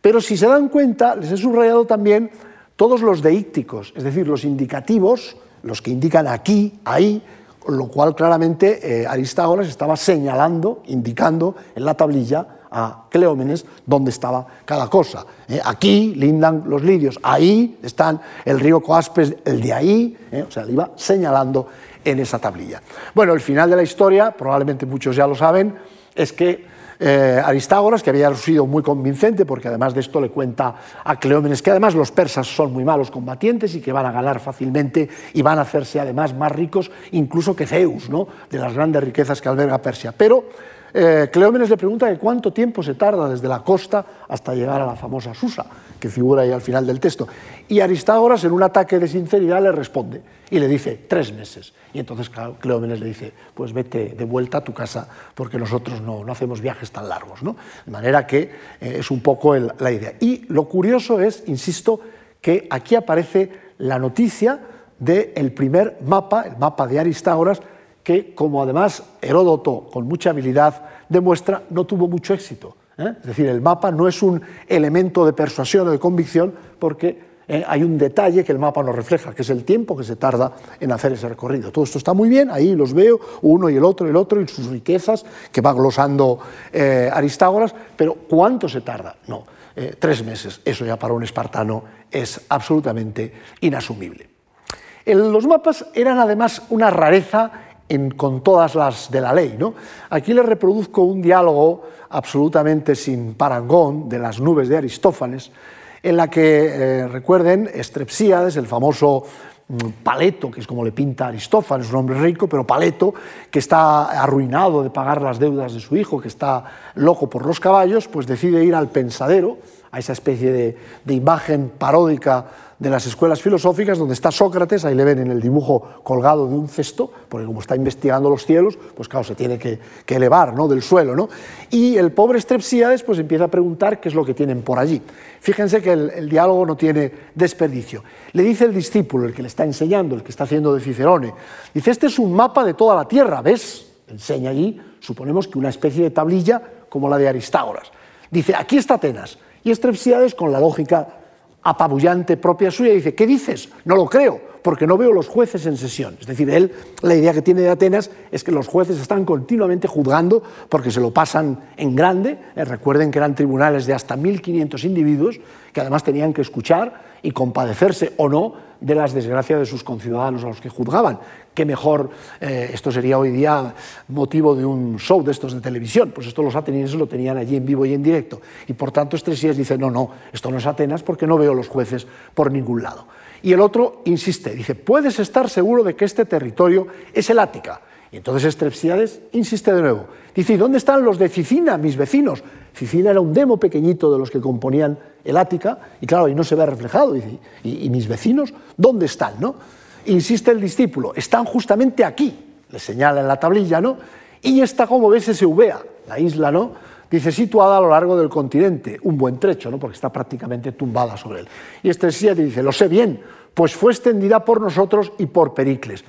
B: Pero si se dan cuenta, les he subrayado también todos los deícticos, es decir, los indicativos, los que indican aquí, ahí, con lo cual claramente eh, Aristágoras estaba señalando, indicando en la tablilla a Cleómenes dónde estaba cada cosa. Eh, aquí lindan los lidios, ahí están el río Coaspes, el de ahí, eh, o sea, le iba señalando en esa tablilla. Bueno, el final de la historia, probablemente muchos ya lo saben, es que eh, Aristágoras, que había sido muy convincente, porque además de esto le cuenta a Cleómenes que además los persas son muy malos combatientes y que van a ganar fácilmente y van a hacerse además más ricos incluso que Zeus, ¿no? de las grandes riquezas que alberga Persia. Pero eh, Cleómenes le pregunta cuánto tiempo se tarda desde la costa hasta llegar a la famosa Susa, que figura ahí al final del texto. Y Aristágoras, en un ataque de sinceridad, le responde y le dice tres meses. Y entonces Cleómenes le dice, pues vete de vuelta a tu casa porque nosotros no, no hacemos viajes tan largos. ¿no? De manera que eh, es un poco la idea. Y lo curioso es, insisto, que aquí aparece la noticia del primer mapa, el mapa de Aristágoras, que, como además Heródoto con mucha habilidad demuestra, no tuvo mucho éxito. ¿eh? Es decir, el mapa no es un elemento de persuasión o de convicción porque eh, hay un detalle que el mapa nos refleja, que es el tiempo que se tarda en hacer ese recorrido. Todo esto está muy bien, ahí los veo, uno y el otro y el otro, y sus riquezas que va glosando eh, Aristágoras, pero ¿cuánto se tarda? No, tres meses. Eso ya para un espartano es absolutamente inasumible. los mapas eran además una rareza con todas las de la ley. ¿no? Aquí les reproduzco un diálogo absolutamente sin parangón de las nubes de Aristófanes, en la que, eh, recuerden, Estrepsíades, el famoso mm, Paleto, que es como le pinta Aristófanes, un hombre rico, pero Paleto, que está arruinado de pagar las deudas de su hijo, que está loco por los caballos, pues decide ir al pensadero, a esa especie de, imagen paródica de las escuelas filosóficas, donde está Sócrates, ahí le ven en el dibujo colgado de un cesto, porque como está investigando los cielos, pues claro, se tiene que, elevar ¿no? del suelo. ¿no? Y el pobre Strepsíades pues empieza a preguntar qué es lo que tienen por allí. Fíjense que el, diálogo no tiene desperdicio. Le dice el discípulo, el que le está enseñando, el que está haciendo de Cicerone, dice, este es un mapa de toda la Tierra, ¿ves? Enseña allí, suponemos que una especie de tablilla como la de Aristágoras. Dice, aquí está Atenas. Y Strepsíades, con la lógica apabullante propia suya, dice, ¿qué dices? No lo creo, porque no veo los jueces en sesión. Es decir, él, la idea que tiene de Atenas es que los jueces están continuamente juzgando porque se lo pasan en grande. Eh, recuerden que eran tribunales de hasta 1.500 individuos que además tenían que escuchar y compadecerse o no de las desgracias de sus conciudadanos a los que juzgaban. Qué mejor, eh, esto sería hoy día motivo de un show de estos de televisión, pues esto los atenienses lo tenían allí en vivo y en directo. Y por tanto Estresías dice, no, no, esto no es Atenas porque no veo los jueces por ningún lado. Y el otro insiste, dice, puedes estar seguro de que este territorio es el Ática. Y entonces Estrepsiades insiste de nuevo. Dice, ¿y dónde están los de Cicina, mis vecinos? Cicina era un demo pequeñito de los que componían el Ática, y claro, ahí no se ve reflejado. Dice, ¿y, mis vecinos dónde están? ¿no? Insiste el discípulo, están justamente aquí, le señala en la tablilla, ¿no? Y está, como ves, ese Eubea, la isla, ¿no? Dice, situada a lo largo del continente, un buen trecho, ¿no? porque está prácticamente tumbada sobre él. Y este dice, lo sé bien, pues fue extendida por nosotros y por Pericles.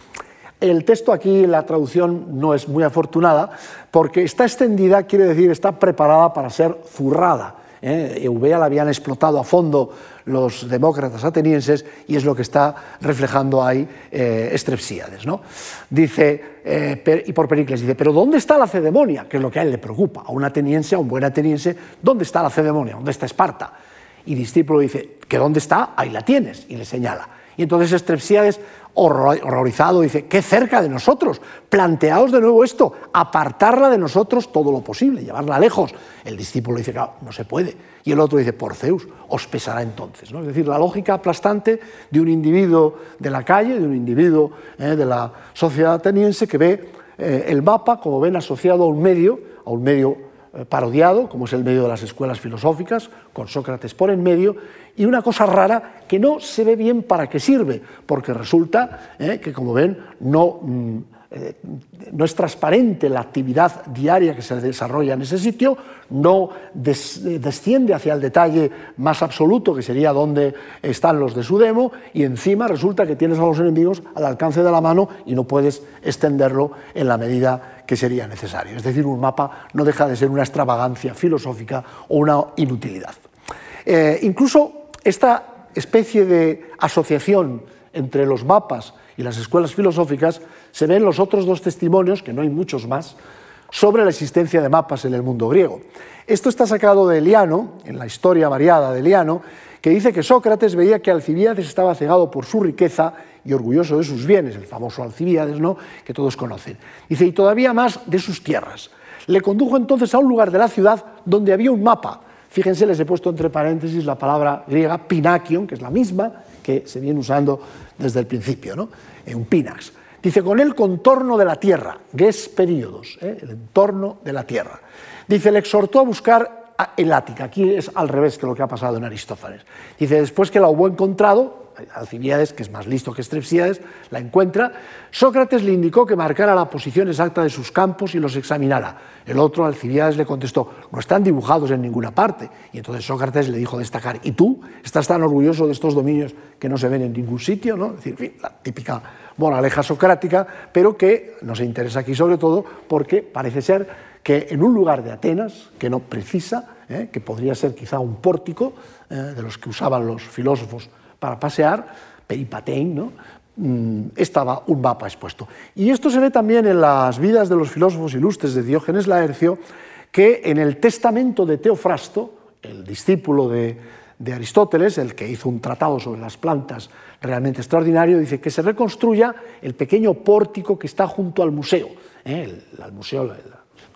B: El texto aquí, la traducción no es muy afortunada, porque está extendida quiere decir está preparada para ser zurrada. ¿Eh? Eubea la habían explotado a fondo los demócratas atenienses y es lo que está reflejando ahí eh, Estrepsíades. ¿no? Dice, eh, y por Pericles dice, pero ¿dónde está la cedemonia? Que es lo que a él le preocupa, a un ateniense, a un buen ateniense, ¿dónde está la cedemonia? ¿Dónde está Esparta? Y discípulo dice, ¿que dónde está? Ahí la tienes, y le señala. Y entonces Estrepsíades horrorizado, dice, qué cerca de nosotros, planteaos de nuevo esto, apartarla de nosotros todo lo posible, llevarla lejos. El discípulo dice, claro, no se puede. Y el otro dice, por Zeus, os pesará entonces. ¿no? Es decir, la lógica aplastante de un individuo de la calle, de un individuo eh, de la sociedad ateniense que ve eh, el mapa, como ven, asociado a un medio, a un medio eh, parodiado, como es el medio de las escuelas filosóficas, con Sócrates por en medio, y una cosa rara que no se ve bien para qué sirve, porque resulta eh, que, como ven, no, mm, eh, no, es transparente la actividad diaria que se desarrolla en ese sitio, no desciende hacia el detalle más absoluto, que sería dónde están los de su demo, y encima resulta que tienes a los enemigos al alcance de la mano y no puedes extenderlo en la medida que sería necesario. Es decir, un mapa no deja de ser una extravagancia filosófica o una inutilidad. Eh, incluso esta especie de asociación entre los mapas y las escuelas filosóficas se ve en los otros dos testimonios, que no hay muchos más, sobre la existencia de mapas en el mundo griego. Esto está sacado de Eliano, en la historia variada de Eliano, que dice que Sócrates veía que Alcibiades estaba cegado por su riqueza y orgulloso de sus bienes, el famoso Alcibiades, ¿no? que todos conocen. Dice, y todavía más de sus tierras. Le condujo entonces a un lugar de la ciudad donde había un mapa. Fíjense, les he puesto entre paréntesis la palabra griega pinakion, que es la misma que se viene usando desde el principio, ¿no? un pinax. Dice, con el contorno de la tierra, ges periodos, ¿eh? el entorno de la tierra. Dice, le exhortó a buscar el Ática. Aquí es al revés que lo que ha pasado en Aristófanes. Dice, después que la hubo encontrado, Alcibiades, que es más listo que Estrepsíades, la encuentra, Sócrates le indicó que marcara la posición exacta de sus campos y los examinara. El otro, Alcibiades, le contestó, no están dibujados en ninguna parte. Y entonces Sócrates le dijo destacar, ¿y tú estás tan orgulloso de estos dominios que no se ven en ningún sitio? ¿no? Es decir, la típica moraleja socrática, pero que nos interesa aquí sobre todo porque parece ser que en un lugar de Atenas, que no precisa, eh, que podría ser quizá un pórtico eh, de los que usaban los filósofos para pasear, peripatein, ¿no? Mm, estaba un mapa expuesto. Y esto se ve también en las vidas de los filósofos ilustres de Diógenes Laercio, que en el testamento de Teofrasto, el discípulo de, Aristóteles, el que hizo un tratado sobre las plantas realmente extraordinario, dice que se reconstruya el pequeño pórtico que está junto al museo, ¿eh? el, museo,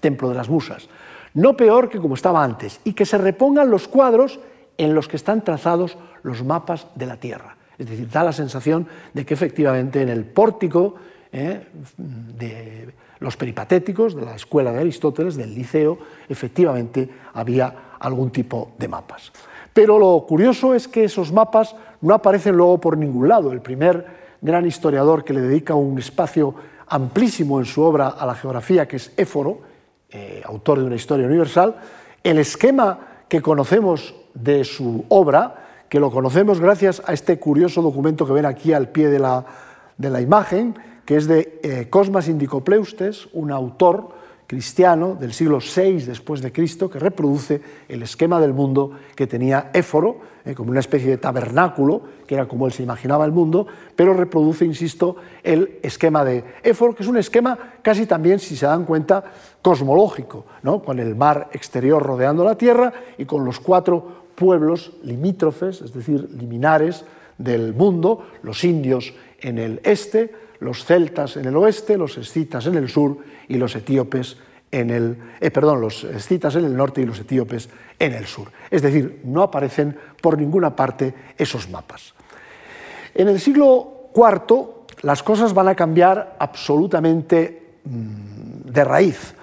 B: templo de las musas, no peor que como estaba antes, y que se repongan los cuadros en los que están trazados los mapas de la Tierra. Es decir, da la sensación de que efectivamente en el pórtico ¿eh? de los peripatéticos, de la escuela de Aristóteles, del liceo, efectivamente había algún tipo de mapas. Pero lo curioso es que esos mapas no aparecen luego por ningún lado. El primer gran historiador que le dedica un espacio amplísimo en su obra a la geografía, que es Éforo, eh, autor de una historia universal, el esquema que conocemos de su obra, que lo conocemos gracias a este curioso documento que ven aquí al pie de la, de la imagen, que es de eh, Cosmas Indicopleustes, un autor cristiano del siglo VI después de Cristo que reproduce el esquema del mundo que tenía Éforo, eh, como una especie de tabernáculo, que era como él se imaginaba el mundo, pero reproduce, insisto, el esquema de Éforo, que es un esquema casi también, si se dan cuenta, cosmológico, ¿no? con el mar exterior rodeando la Tierra y con los cuatro pueblos limítrofes, es decir, liminares del mundo, los indios en el este, los celtas en el oeste, los escitas en el sur y los etíopes en el, eh, perdón, los escitas en el norte y los etíopes en el sur. Es decir, no aparecen por ninguna parte esos mapas. En el siglo IV las cosas van a cambiar absolutamente mm, de raíz.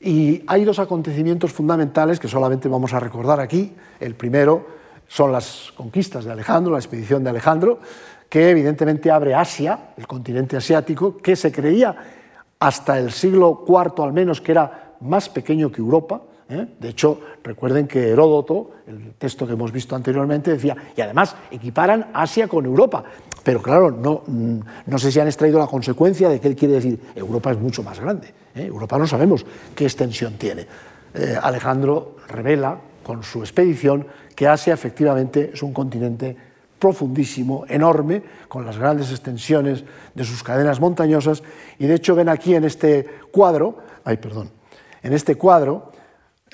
B: Y hay dos acontecimientos fundamentales que solamente vamos a recordar aquí. El primero son las conquistas de Alejandro, la expedición de Alejandro, que evidentemente abre Asia, el continente asiático, que se creía hasta el siglo IV al menos que era más pequeño que Europa. ¿Eh? De hecho, recuerden que Heródoto, el texto que hemos visto anteriormente, decía, y además equiparan Asia con Europa. Pero claro, no, mm, no sé si han extraído la consecuencia de que él quiere decir, Europa es mucho más grande. ¿eh? Europa no sabemos qué extensión tiene. Eh, Alejandro revela con su expedición que Asia efectivamente es un continente profundísimo, enorme, con las grandes extensiones de sus cadenas montañosas. Y de hecho ven aquí en este cuadro, ay, perdón, en este cuadro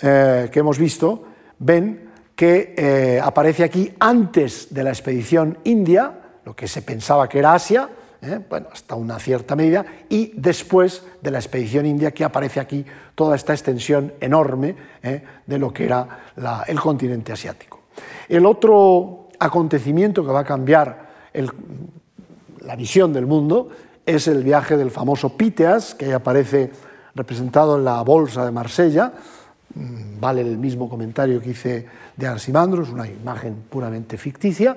B: eh, que hemos visto, ven que eh, aparece aquí antes de la expedición india, lo que se pensaba que era Asia, eh, bueno, hasta una cierta medida, y después de la expedición india que aparece aquí toda esta extensión enorme de lo que era el continente asiático. El otro acontecimiento que va a cambiar la visión del mundo es el viaje del famoso Píteas, que aparece representado en la bolsa de Marsella. Mm, vale el mismo comentario que hice de Arsimandro, es una imagen puramente ficticia,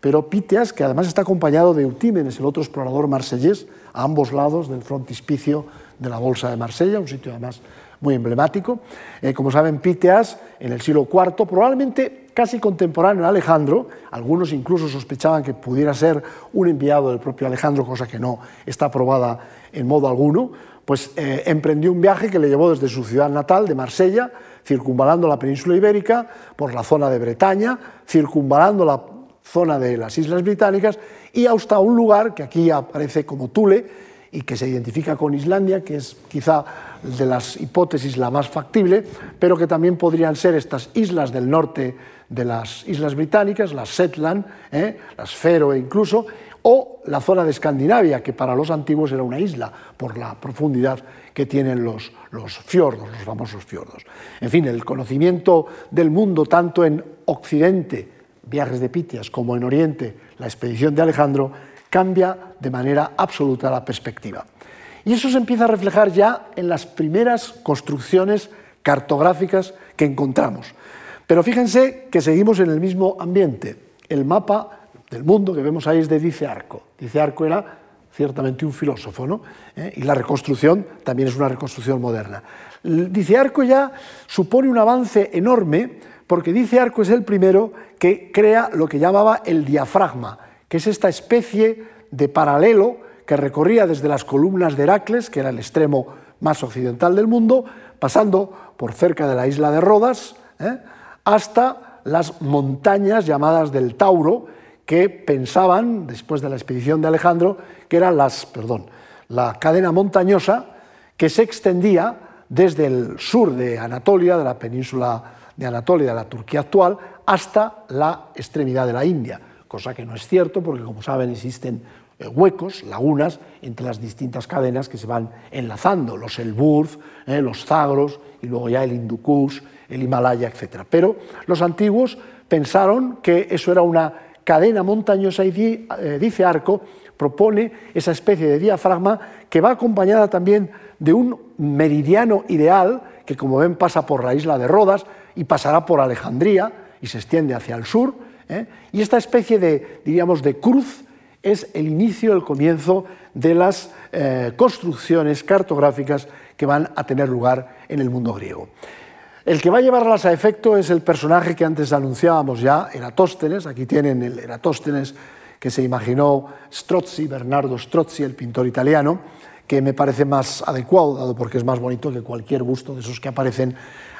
B: pero Píteas, que además está acompañado de Eutímenes, el otro explorador marsellés, a ambos lados del frontispicio de la bolsa de Marsella, un sitio además muy emblemático. Eh, como saben, Píteas, en el siglo IV, probablemente casi contemporáneo a Alejandro, algunos incluso sospechaban que pudiera ser un enviado del propio Alejandro, cosa que no está probada en modo alguno, pues eh, emprendió un viaje que le llevó desde su ciudad natal, de Marsella, circunvalando la península ibérica, por la zona de Bretaña, circunvalando la zona de las Islas Británicas y hasta un lugar que aquí aparece como Tule y que se identifica con Islandia, que es quizá de las hipótesis la más factible, pero que también podrían ser estas islas del norte de las islas británicas, las Shetland, ¿eh? las Feroe incluso, o la zona de Escandinavia, que para los antiguos era una isla por la profundidad que tienen los, los fiordos, los famosos fiordos. En fin, el conocimiento del mundo, tanto en Occidente, viajes de Pitias, como en Oriente, la expedición de Alejandro, cambia de manera absoluta la perspectiva. Y eso se empieza a reflejar ya en las primeras construcciones cartográficas que encontramos. Pero fíjense que seguimos en el mismo ambiente. El mapa del mundo que vemos ahí es de Dice Arco. Dice Arco era ciertamente un filósofo, ¿no? ¿Eh? y la reconstrucción también es una reconstrucción moderna. Dice Arco ya supone un avance enorme porque Dice Arco es el primero que crea lo que llamaba el diafragma, que es esta especie de paralelo que recorría desde las columnas de Heracles, que era el extremo más occidental del mundo, pasando por cerca de la isla de Rodas, ¿eh? hasta las montañas llamadas del Tauro, que pensaban, después de la expedición de Alejandro, que eran las, perdón, la cadena montañosa que se extendía desde el sur de Anatolia, de la península de Anatolia, de la Turquía actual, hasta la extremidad de la India, cosa que no es cierto porque, como saben, existen eh, huecos, lagunas, entre las distintas cadenas que se van enlazando, los Elburz, eh, los Zagros y luego ya el Hindu el Himalaya, etc. Pero los antiguos pensaron que eso era una cadena montañosa y eh, dice Arco, propone esa especie de diafragma que va acompañada también de un meridiano ideal que como ven pasa por la isla de Rodas y pasará por Alejandría y se extiende hacia el sur. Y esta especie de, diríamos, de cruz es el inicio, el comienzo de las eh, construcciones cartográficas que van a tener lugar en el mundo griego. El que va a llevarlas a efecto es el personaje que antes anunciábamos ya, Eratóstenes. Aquí tienen el Eratóstenes que se imaginó Strozzi, Bernardo Strozzi, el pintor italiano, que me parece más adecuado, dado porque es más bonito que cualquier busto de esos que aparecen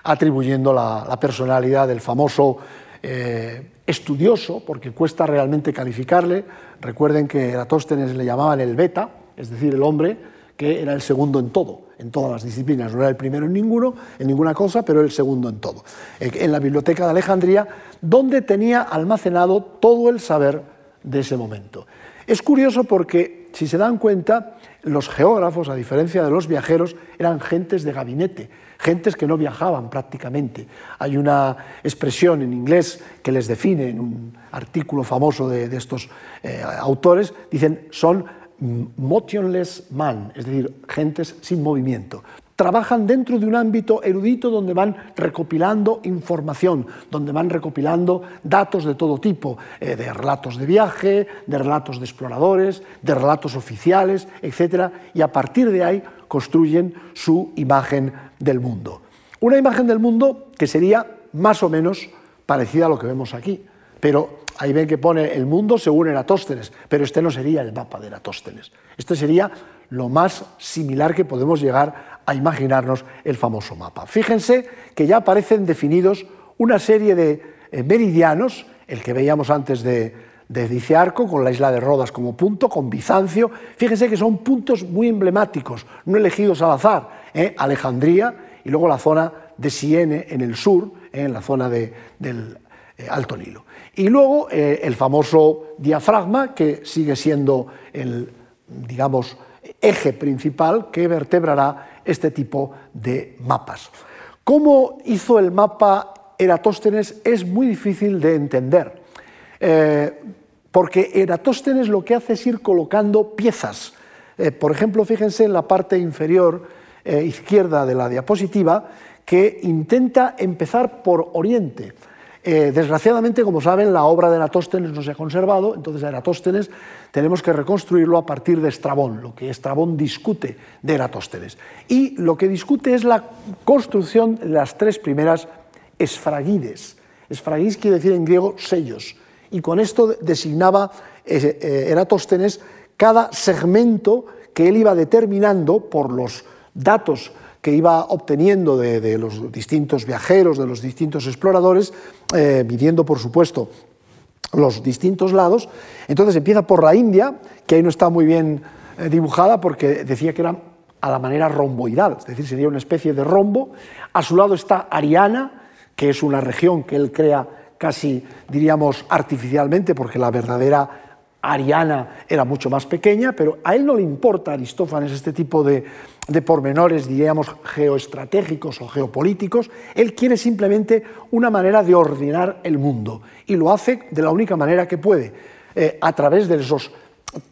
B: atribuyendo la, personalidad del famoso eh, estudioso, porque cuesta realmente calificarle. Recuerden que Eratóstenes le llamaban el beta, es decir, el hombre que era el segundo en todo, en todas las disciplinas. No era el primero en ninguno, en ninguna cosa, pero el segundo en todo. En la biblioteca de Alejandría, donde tenía almacenado todo el saber de ese momento. Es curioso porque, si se dan cuenta, los geógrafos, a diferencia de los viajeros, eran gentes de gabinete, gentes que no viajaban prácticamente. Hay una expresión en inglés que les define en un artículo famoso de, estos eh, autores, dicen son motionless man, es decir, gentes sin movimiento trabajan dentro de un ámbito erudito donde van recopilando información, donde van recopilando datos de todo tipo, eh, de relatos de viaje, de relatos de exploradores, de relatos oficiales, etc. Y a partir de ahí construyen su imagen del mundo. Una imagen del mundo que sería más o menos parecida a lo que vemos aquí, pero ahí ven que pone el mundo según Eratóstenes, pero este no sería el mapa de Eratóstenes. Este sería lo más similar que podemos llegar a imaginarnos el famoso mapa. Fíjense que ya aparecen definidos una serie de eh, meridianos, el que veíamos antes de, de Diciarco, con la isla de Rodas como punto, con Bizancio. Fíjense que son puntos muy emblemáticos, no elegidos al azar. ¿eh? Alejandría y luego la zona de Siene en el sur, ¿eh? en la zona del Alto Nilo. Y luego el famoso diafragma, que sigue siendo el, digamos, eje principal que vertebrará este tipo de mapas. ¿Cómo hizo el mapa Eratóstenes? Es muy difícil de entender, eh, porque Eratóstenes lo que hace es ir colocando piezas. Eh, por ejemplo, fíjense en la parte inferior eh, izquierda de la diapositiva, que intenta empezar por Oriente. Eh, desgraciadamente, como saben, la obra de Eratóstenes no se ha conservado, entonces a Eratóstenes tenemos que reconstruirlo a partir de Estrabón, lo que Estrabón discute de Eratóstenes. Y lo que discute es la construcción de las tres primeras esfragides. Esfragides quiere decir en griego sellos, y con esto designaba eh, eh, Eratóstenes cada segmento que él iba determinando por los datos que iba obteniendo de, los distintos viajeros, de los distintos exploradores, eh, midiendo, por supuesto, los distintos lados. Entonces empieza por la India, que ahí no está muy bien eh, dibujada porque decía que era a la manera romboidal, es decir, sería una especie de rombo. A su lado está Ariana, que es una región que él crea casi, diríamos, artificialmente, porque la verdadera Ariana era mucho más pequeña, pero a él no le importa, Aristófanes, este tipo de, de pormenores, diríamos, geoestratégicos o geopolíticos, él quiere simplemente una manera de ordenar el mundo y lo hace de la única manera que puede, eh, a través de esos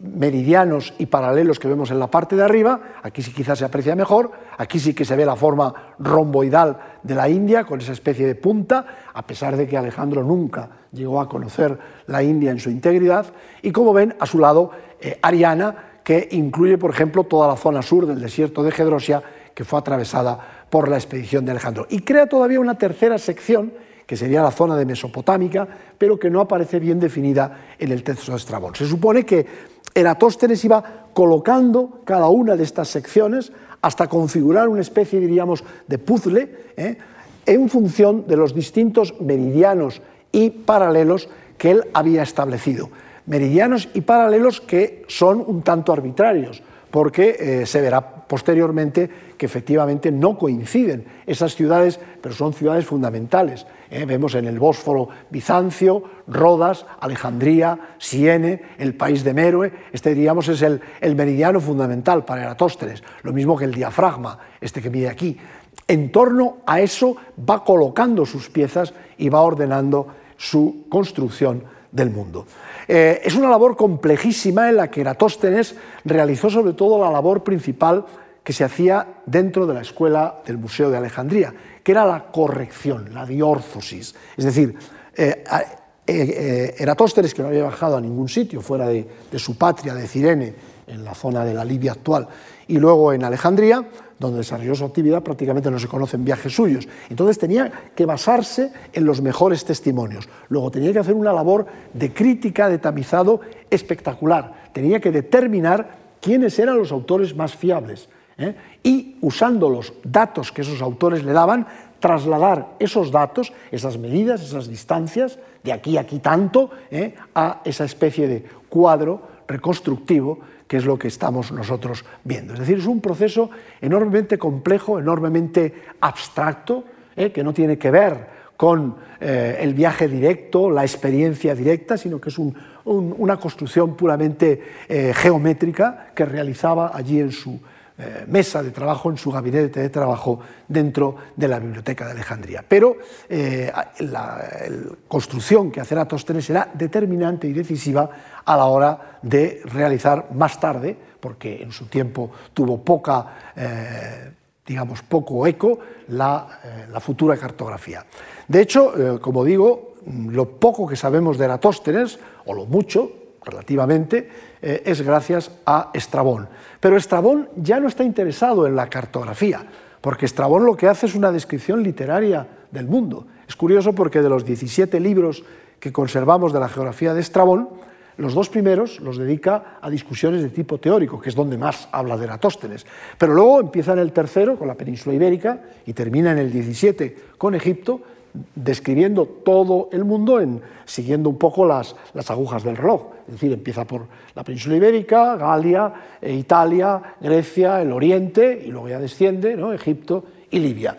B: meridianos y paralelos que vemos en la parte de arriba, aquí sí quizás se aprecia mejor, aquí sí que se ve la forma romboidal de la India con esa especie de punta, a pesar de que Alejandro nunca llegó a conocer la India en su integridad, y como ven, a su lado, eh, Ariana, que incluye, por ejemplo, toda la zona sur del desierto de Gedrosia, que fue atravesada por la expedición de Alejandro. Y crea todavía una tercera sección, que sería la zona de Mesopotámica, pero que no aparece bien definida en el texto de Estrabón. Se supone que Eratóstenes iba colocando cada una de estas secciones hasta configurar una especie, diríamos, de puzzle, ¿eh? en función de los distintos meridianos y paralelos que él había establecido meridianos y paralelos que son un tanto arbitrarios, porque eh, se verá posteriormente que efectivamente no coinciden esas ciudades, pero son ciudades fundamentales. ¿eh? Vemos en el Bósforo Bizancio, Rodas, Alejandría, Siene, el país de Méroe. Este, diríamos, es el, el meridiano fundamental para Eratóstenes, lo mismo que el diafragma, este que mide aquí. En torno a eso va colocando sus piezas y va ordenando su construcción del mundo. Eh, es una labor complejísima en la que Eratóstenes realizó sobre todo la labor principal que se hacía dentro de la escuela del Museo de Alejandría, que era la corrección, la diórfosis. Es decir, eh, eh, Eratóstenes, que no había bajado a ningún sitio fuera de, de su patria, de Cirene, en la zona de la Libia actual, y luego en Alejandría, donde desarrolló su actividad, prácticamente no se conocen viajes suyos. Entonces tenía que basarse en los mejores testimonios. Luego tenía que hacer una labor de crítica, de tamizado espectacular. Tenía que determinar quiénes eran los autores más fiables. ¿eh? Y usando los datos que esos autores le daban, trasladar esos datos, esas medidas, esas distancias, de aquí a aquí tanto, ¿eh? a esa especie de cuadro reconstructivo que es lo que estamos nosotros viendo. Es decir, es un proceso enormemente complejo, enormemente abstracto, ¿eh? que no tiene que ver con eh, el viaje directo, la experiencia directa, sino que es una construcción puramente eh, geométrica que realizaba allí en su mesa de trabajo, en su gabinete de trabajo dentro de la Biblioteca de Alejandría. Pero eh, la, construcción que hace Eratóstenes será determinante y decisiva a la hora de realizar más tarde, porque en su tiempo tuvo poca, eh, digamos, poco eco, la, la, futura cartografía. De hecho, como digo, lo poco que sabemos de Eratóstenes, o lo mucho, relativamente, eh, es gracias a Estrabón. Pero Estrabón ya no está interesado en la cartografía, porque Estrabón lo que hace es una descripción literaria del mundo. Es curioso porque de los 17 libros que conservamos de la geografía de Estrabón, los dos primeros los dedica a discusiones de tipo teórico, que es donde más habla de Eratóstenes. Pero luego empieza en el tercero con la península ibérica y termina en el 17 con Egipto, describiendo todo el mundo en, siguiendo un poco las, las, agujas del reloj. Es decir, empieza por la península ibérica, Galia, eh, Italia, Grecia, el Oriente, y luego ya desciende, ¿no? Egipto y Libia.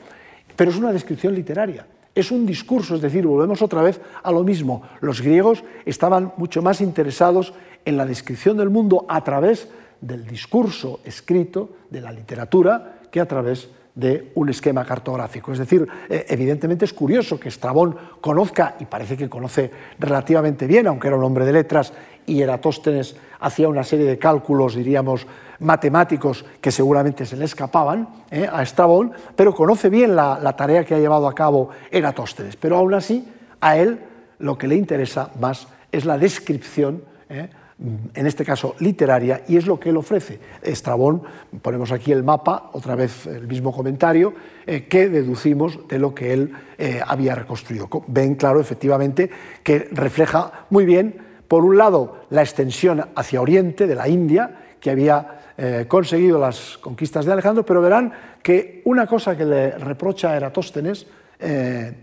B: Pero es una descripción literaria, es un discurso, es decir, volvemos otra vez a lo mismo. Los griegos estaban mucho más interesados en la descripción del mundo a través del discurso escrito, de la literatura, que a través de un esquema cartográfico. Es decir, eh, evidentemente es curioso que Estrabón conozca, y parece que conoce relativamente bien, aunque era un hombre de letras, y Eratóstenes hacía una serie de cálculos, diríamos, matemáticos que seguramente se le escapaban eh, a Estrabón, pero conoce bien la, tarea que ha llevado a cabo Eratóstenes. Pero aún así, a él lo que le interesa más es la descripción eh, en este caso literaria, y es lo que él ofrece. Estrabón, ponemos aquí el mapa, otra vez el mismo comentario, eh, que deducimos de lo que él eh, había reconstruido. Ven claro, efectivamente, que refleja muy bien, por un lado, la extensión hacia Oriente de la India, que había eh, conseguido las conquistas de Alejandro, pero verán que una cosa que le reprocha a Eratóstenes,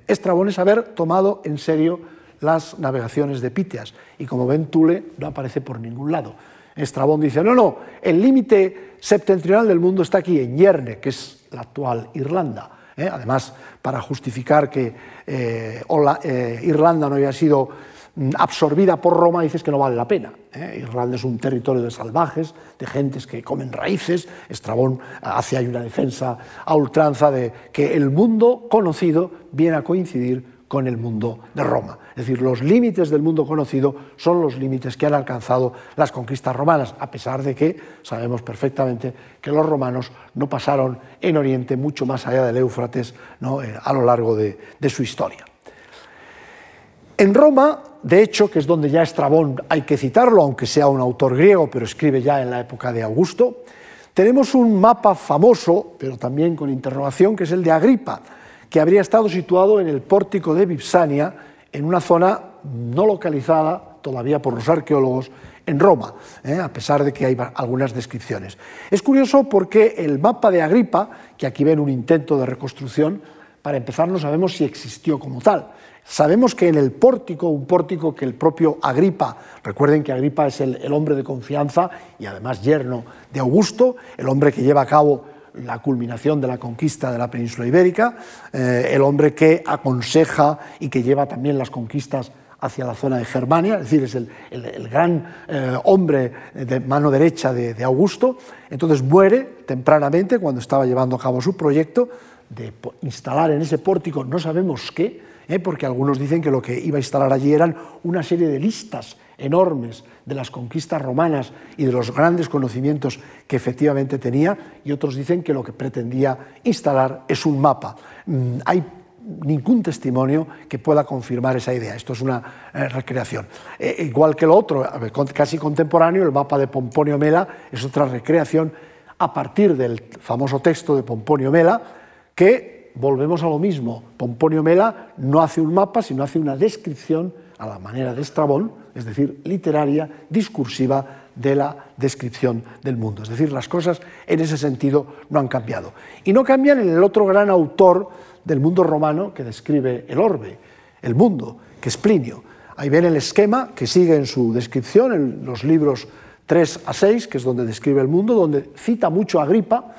B: Estrabón, es haber tomado en serio las navegaciones de Piteas. Y como ven, Tule no aparece por ningún lado. Estrabón dice, no, no, el límite septentrional del mundo está aquí, en Yerne, que es la actual Irlanda. ¿eh? Además, para justificar que eh, eh, Irlanda no había sido mm, absorbida por Roma, dices que no vale la pena. Irlanda es un territorio de salvajes, de gentes que comen raíces. Estrabón hace ahí una defensa a ultranza de que el mundo conocido viene a coincidir con el mundo de Roma. Es decir, los límites del mundo conocido son los límites que han alcanzado las conquistas romanas, a pesar de que sabemos perfectamente que los romanos no pasaron en Oriente mucho más allá del Éufrates. Eh, a lo largo de, de su historia. En Roma, de hecho, que es donde ya Estrabón hay que citarlo, aunque sea un autor griego, pero escribe ya en la época de Augusto, tenemos un mapa famoso, pero también con interrogación, que es el de Agripa, que habría estado situado en el pórtico de Vipsania, en una zona no localizada todavía por los arqueólogos en Roma, ¿eh? a pesar de que hay algunas descripciones. Es curioso porque el mapa de Agripa, que aquí ven un intento de reconstrucción, para empezar no sabemos si existió como tal. Sabemos que en el pórtico, un pórtico que el propio Agripa, recuerden que Agripa es el, hombre de confianza y además yerno de Augusto, el hombre que lleva a cabo la culminación de la conquista de la península ibérica, eh, el hombre que aconseja y que lleva también las conquistas hacia la zona de Germania, es decir, es el, gran eh, hombre de mano derecha de, de, Augusto, entonces muere tempranamente cuando estaba llevando a cabo su proyecto de instalar en ese pórtico no sabemos qué, ¿eh? porque algunos dicen que lo que iba a instalar allí eran una serie de listas enormes de las conquistas romanas y de los grandes conocimientos que efectivamente tenía, y otros dicen que lo que pretendía instalar es un mapa. Mm, hay ningún testimonio que pueda confirmar esa idea. Esto es una eh, recreación. Eh, igual que lo otro, casi contemporáneo, el mapa de Pomponio Mela es otra recreación a partir del famoso texto de Pomponio Mela, que volvemos a lo mismo. Pomponio Mela no hace un mapa, sino hace una descripción a la manera de Estrabón, es decir, literaria, discursiva de la descripción del mundo. Es decir, las cosas en ese sentido no han cambiado. Y no cambian en el otro gran autor del mundo romano que describe el orbe, el mundo, que es Plinio. Ahí ven el esquema que sigue en su descripción en los libros 3 a 6, que es donde describe el mundo, donde cita mucho a Agripa,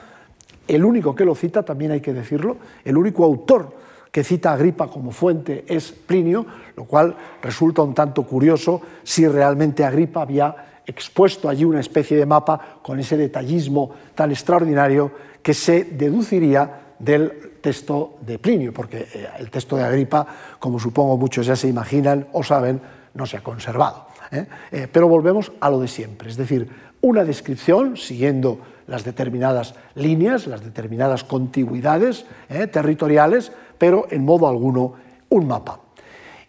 B: el único que lo cita, también hay que decirlo, el único autor que cita Agripa como fuente es Plinio, lo cual resulta un tanto curioso si realmente Agripa había expuesto allí una especie de mapa con ese detallismo tan extraordinario que se deduciría del texto de Plinio, porque eh, el texto de Agripa, como supongo muchos ya se imaginan o saben, no se ha conservado. ¿eh? Eh, pero volvemos a lo de siempre, es decir, una descripción siguiendo las determinadas líneas, las determinadas contigüidades territoriales, pero en modo alguno un mapa.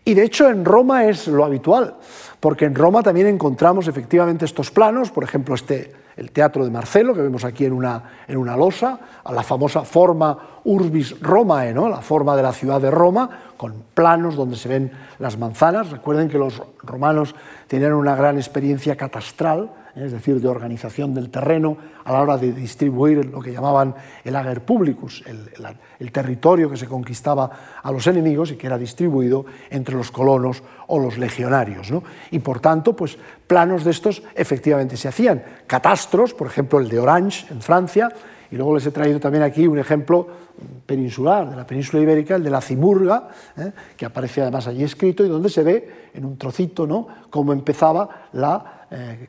B: Y de hecho en Roma es lo habitual, porque en Roma también encontramos efectivamente estos planos, por ejemplo este, el Teatro de Marcelo, que vemos aquí en una, en una losa, a la famosa forma Urbis Romae, ¿no? la forma de la ciudad de Roma, con planos donde se ven las manzanas. Recuerden que los romanos tenían una gran experiencia catastral, es decir, de organización del terreno a la hora de distribuir lo que llamaban el ager publicus, el, territorio que se conquistaba a los enemigos y que era distribuido entre los colonos o los legionarios. Y por tanto, pues planos de estos efectivamente se hacían. Catastros, por ejemplo, el de Orange en Francia, y luego les he traído también aquí un ejemplo peninsular de la península ibérica, el de la Cimurga, ¿eh? que aparece además allí escrito y donde se ve en un trocito ¿no? cómo empezaba la, eh,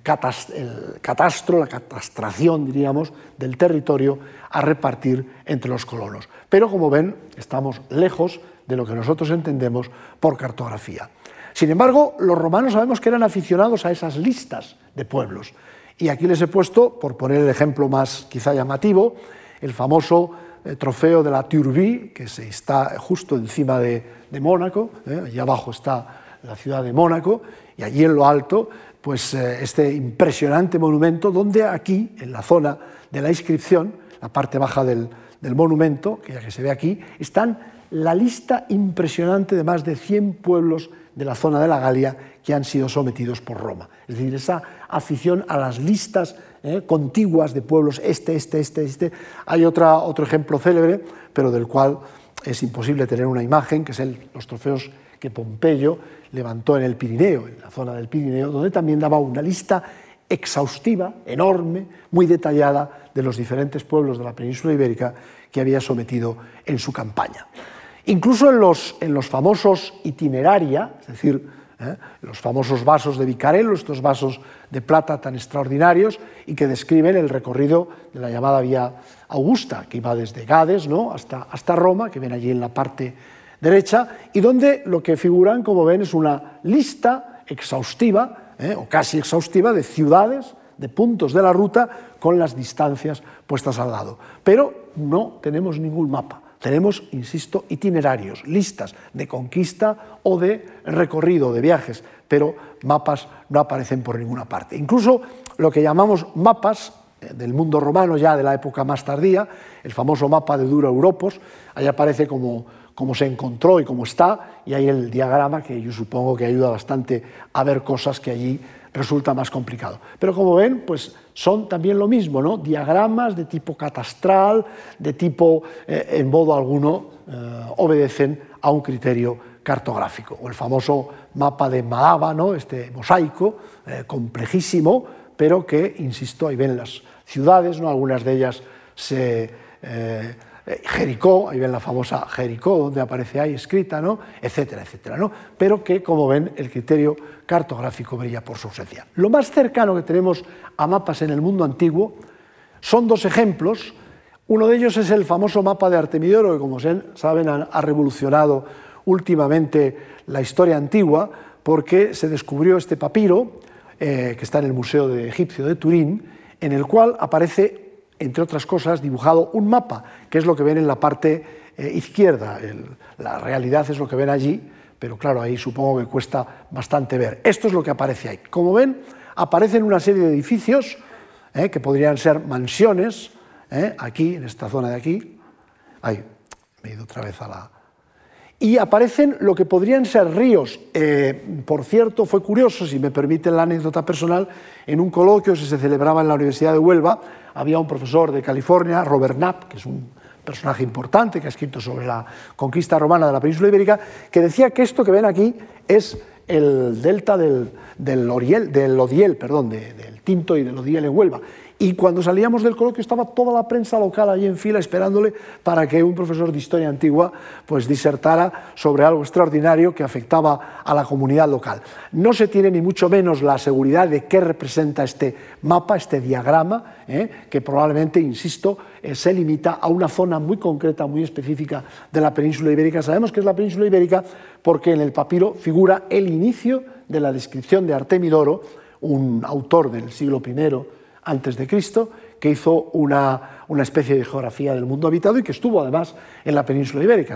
B: el catastro, la catastración, diríamos, del territorio a repartir entre los colonos. Pero como ven, estamos lejos de lo que nosotros entendemos por cartografía. Sin embargo, los romanos sabemos que eran aficionados a esas listas de pueblos. Y aquí les he puesto, por poner el ejemplo más quizá llamativo, el famoso eh, trofeo de la Turbie, que se está justo encima de, Mónaco, ¿eh? allí abajo está la ciudad de Mónaco, y allí en lo alto, pues eh, este impresionante monumento, donde aquí, en la zona de la inscripción, la parte baja del, del monumento, que ya que se ve aquí, están la lista impresionante de más de 100 pueblos de la zona de la Galia que han sido sometidos por Roma. Es decir, esa afición a las listas eh, contiguas de pueblos, este, este, este, este. Hay otra, otro ejemplo célebre, pero del cual es imposible tener una imagen, que es el, los trofeos que Pompeyo levantó en el Pirineo, en la zona del Pirineo, donde también daba una lista exhaustiva, enorme, muy detallada de los diferentes pueblos de la península ibérica que había sometido en su campaña. Incluso en los, en los famosos itineraria, es decir, ¿eh? los famosos vasos de Vicarello, estos vasos de plata tan extraordinarios y que describen el recorrido de la llamada Vía Augusta, que iba desde Gades ¿no? hasta, hasta Roma, que ven allí en la parte derecha, y donde lo que figuran, como ven, es una lista exhaustiva, ¿eh? o casi exhaustiva, de ciudades, de puntos de la ruta, con las distancias puestas al lado. Pero no tenemos ningún mapa. Tenemos, insisto, itinerarios, listas de conquista o de recorrido, de viajes, pero mapas no aparecen por ninguna parte. Incluso lo que llamamos mapas eh, del mundo romano ya de la época más tardía, el famoso mapa de Duro Europos, ahí aparece como, como se encontró y cómo está, y hay el diagrama que yo supongo que ayuda bastante a ver cosas que allí resulta más complicado. Pero como ven, pues son también lo mismo, ¿no? Diagramas de tipo catastral, de tipo, eh, en modo alguno, eh, obedecen a un criterio cartográfico. O el famoso mapa de Mahaba, ¿no? este mosaico eh, complejísimo, pero que, insisto, ahí ven las ciudades, ¿no? algunas de ellas se Jericó, ahí ven la famosa Jericó, donde aparece ahí escrita, ¿no? etcétera, etcétera. ¿no? Pero que, como ven, el criterio cartográfico brilla por su ausencia. Lo más cercano que tenemos a mapas en el mundo antiguo son dos ejemplos. Uno de ellos es el famoso mapa de Artemidoro, que, como saben, ha revolucionado últimamente la historia antigua, porque se descubrió este papiro, eh, que está en el Museo de Egipcio de Turín, en el cual aparece entre otras cosas, dibujado un mapa, que es lo que ven en la parte eh, izquierda. la realidad es lo que ven allí, pero claro, ahí supongo que cuesta bastante ver. Esto es lo que aparece ahí. Como ven, aparecen una serie de edificios eh, que podrían ser mansiones, eh, aquí, en esta zona de aquí. Ahí, me he ido otra vez a la, y aparecen lo que podrían ser ríos. Eh, por cierto, fue curioso, si me permiten la anécdota personal, en un coloquio que se celebraba en la Universidad de Huelva, había un profesor de California, Robert Knapp, que es un personaje importante que ha escrito sobre la conquista romana de la península ibérica, que decía que esto que ven aquí es el delta del, del, Oriel, del Odiel, perdón, del Tinto y del Odiel en Huelva. Y cuando salíamos del coloquio estaba toda la prensa local allí en fila esperándole para que un profesor de historia antigua pues disertara sobre algo extraordinario que afectaba a la comunidad local. No se tiene ni mucho menos la seguridad de qué representa este mapa, este diagrama, ¿eh? que probablemente, insisto, eh, se limita a una zona muy concreta, muy específica de la península ibérica. Sabemos que es la península ibérica porque en el papiro figura el inicio de la descripción de Artemidoro, un autor del siglo I antes de Cristo, que hizo una, una, especie de geografía del mundo habitado y que estuvo además en la península ibérica.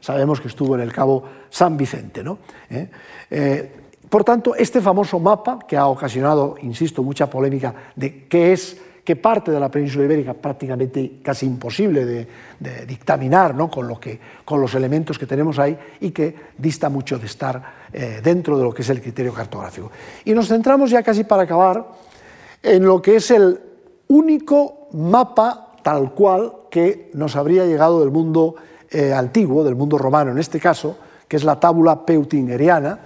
B: Sabemos que estuvo en el Cabo San Vicente. ¿no? ¿Eh? Eh, por tanto, este famoso mapa, que ha ocasionado, insisto, mucha polémica de qué es, qué parte de la península ibérica prácticamente casi imposible de, dictaminar ¿no? con, lo que, con los elementos que tenemos ahí y que dista mucho de estar eh, dentro de lo que es el criterio cartográfico. Y nos centramos ya casi para acabar en lo que es el único mapa tal cual que nos habría llegado del mundo eh, antiguo, del mundo romano en este caso, que es la tábula peutingeriana,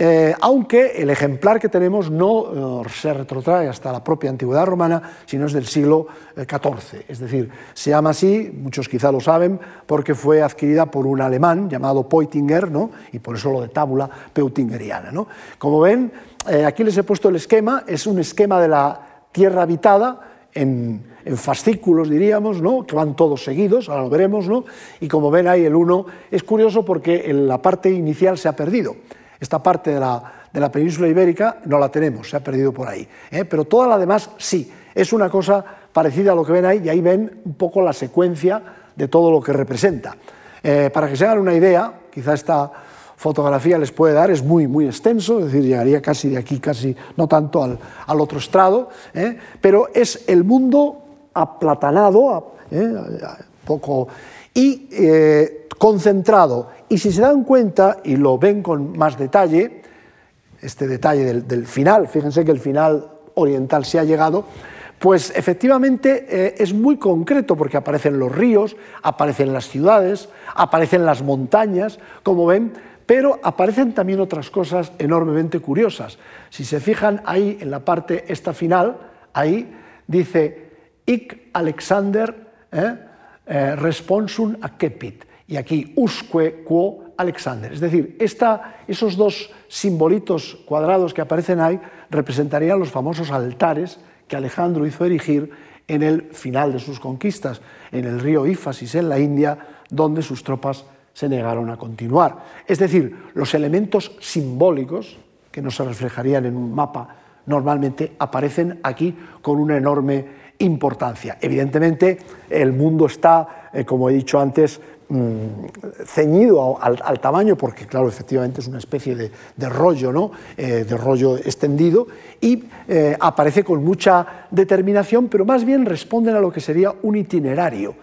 B: eh, aunque el ejemplar que tenemos no eh, se retrotrae hasta la propia antigüedad romana, sino es del siglo XIV. Es decir, se llama así, muchos quizá lo saben, porque fue adquirida por un alemán llamado Peutinger, ¿no? y por eso lo de tábula peutingeriana. ¿no? Como ven, eh, aquí les he puesto el esquema, es un esquema de la tierra habitada en, fascículos, diríamos, ¿no? que van todos seguidos, ahora lo veremos, ¿no? y como ven ahí el 1 es curioso porque en la parte inicial se ha perdido. Esta parte de la, península ibérica no la tenemos, se ha perdido por ahí, ¿eh? pero toda la demás sí, es una cosa parecida a lo que ven ahí, y ahí ven un poco la secuencia de todo lo que representa. Eh, para que se hagan una idea, quizá esta fotografía les puede dar, es muy, muy extenso, es decir, llegaría casi de aquí, casi no tanto al, al otro estrado, ¿eh? pero es el mundo aplatanado, poco, y concentrado. Y si se dan cuenta y lo ven con más detalle, este detalle del, final, fíjense que el final oriental se ha llegado, pues efectivamente es muy concreto porque aparecen los ríos, aparecen las ciudades, aparecen las montañas, como ven, pero aparecen también otras cosas enormemente curiosas. Si se fijan ahí en la parte esta final, ahí dice Ic Alexander eh, eh, responsum y aquí usque quo Alexander. Es decir, esos dos simbolitos cuadrados que aparecen ahí representarían los famosos altares que Alejandro hizo erigir en el final de sus conquistas, en el río Ífasis, en la India, donde sus tropas se negaron a continuar. Es decir, los elementos simbólicos, que no se reflejarían en un mapa normalmente, aparecen aquí con una enorme importancia. Evidentemente, el mundo está, eh, como he dicho antes, ceñido al, tamaño, porque claro, efectivamente es una especie de, rollo, ¿no? Eh, de rollo extendido, y eh, aparece con mucha determinación, pero más bien responden a lo que sería un itinerario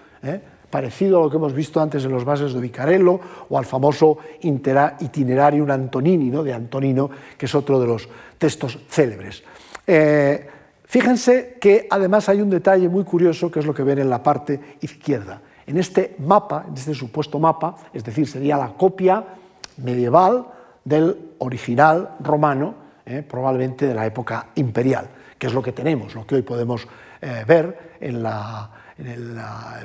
B: parecido a lo que hemos visto antes en los bases de Vicarello o al famoso Itinerarium Antonini, de Antonino, que es otro de los textos célebres. Eh, fíjense que además hay un detalle muy curioso que es lo que ven en la parte izquierda. En este mapa, en este supuesto mapa, es decir, sería la copia medieval del original romano, eh, probablemente de la época imperial, que es lo que tenemos, lo que hoy podemos eh, ver en, el,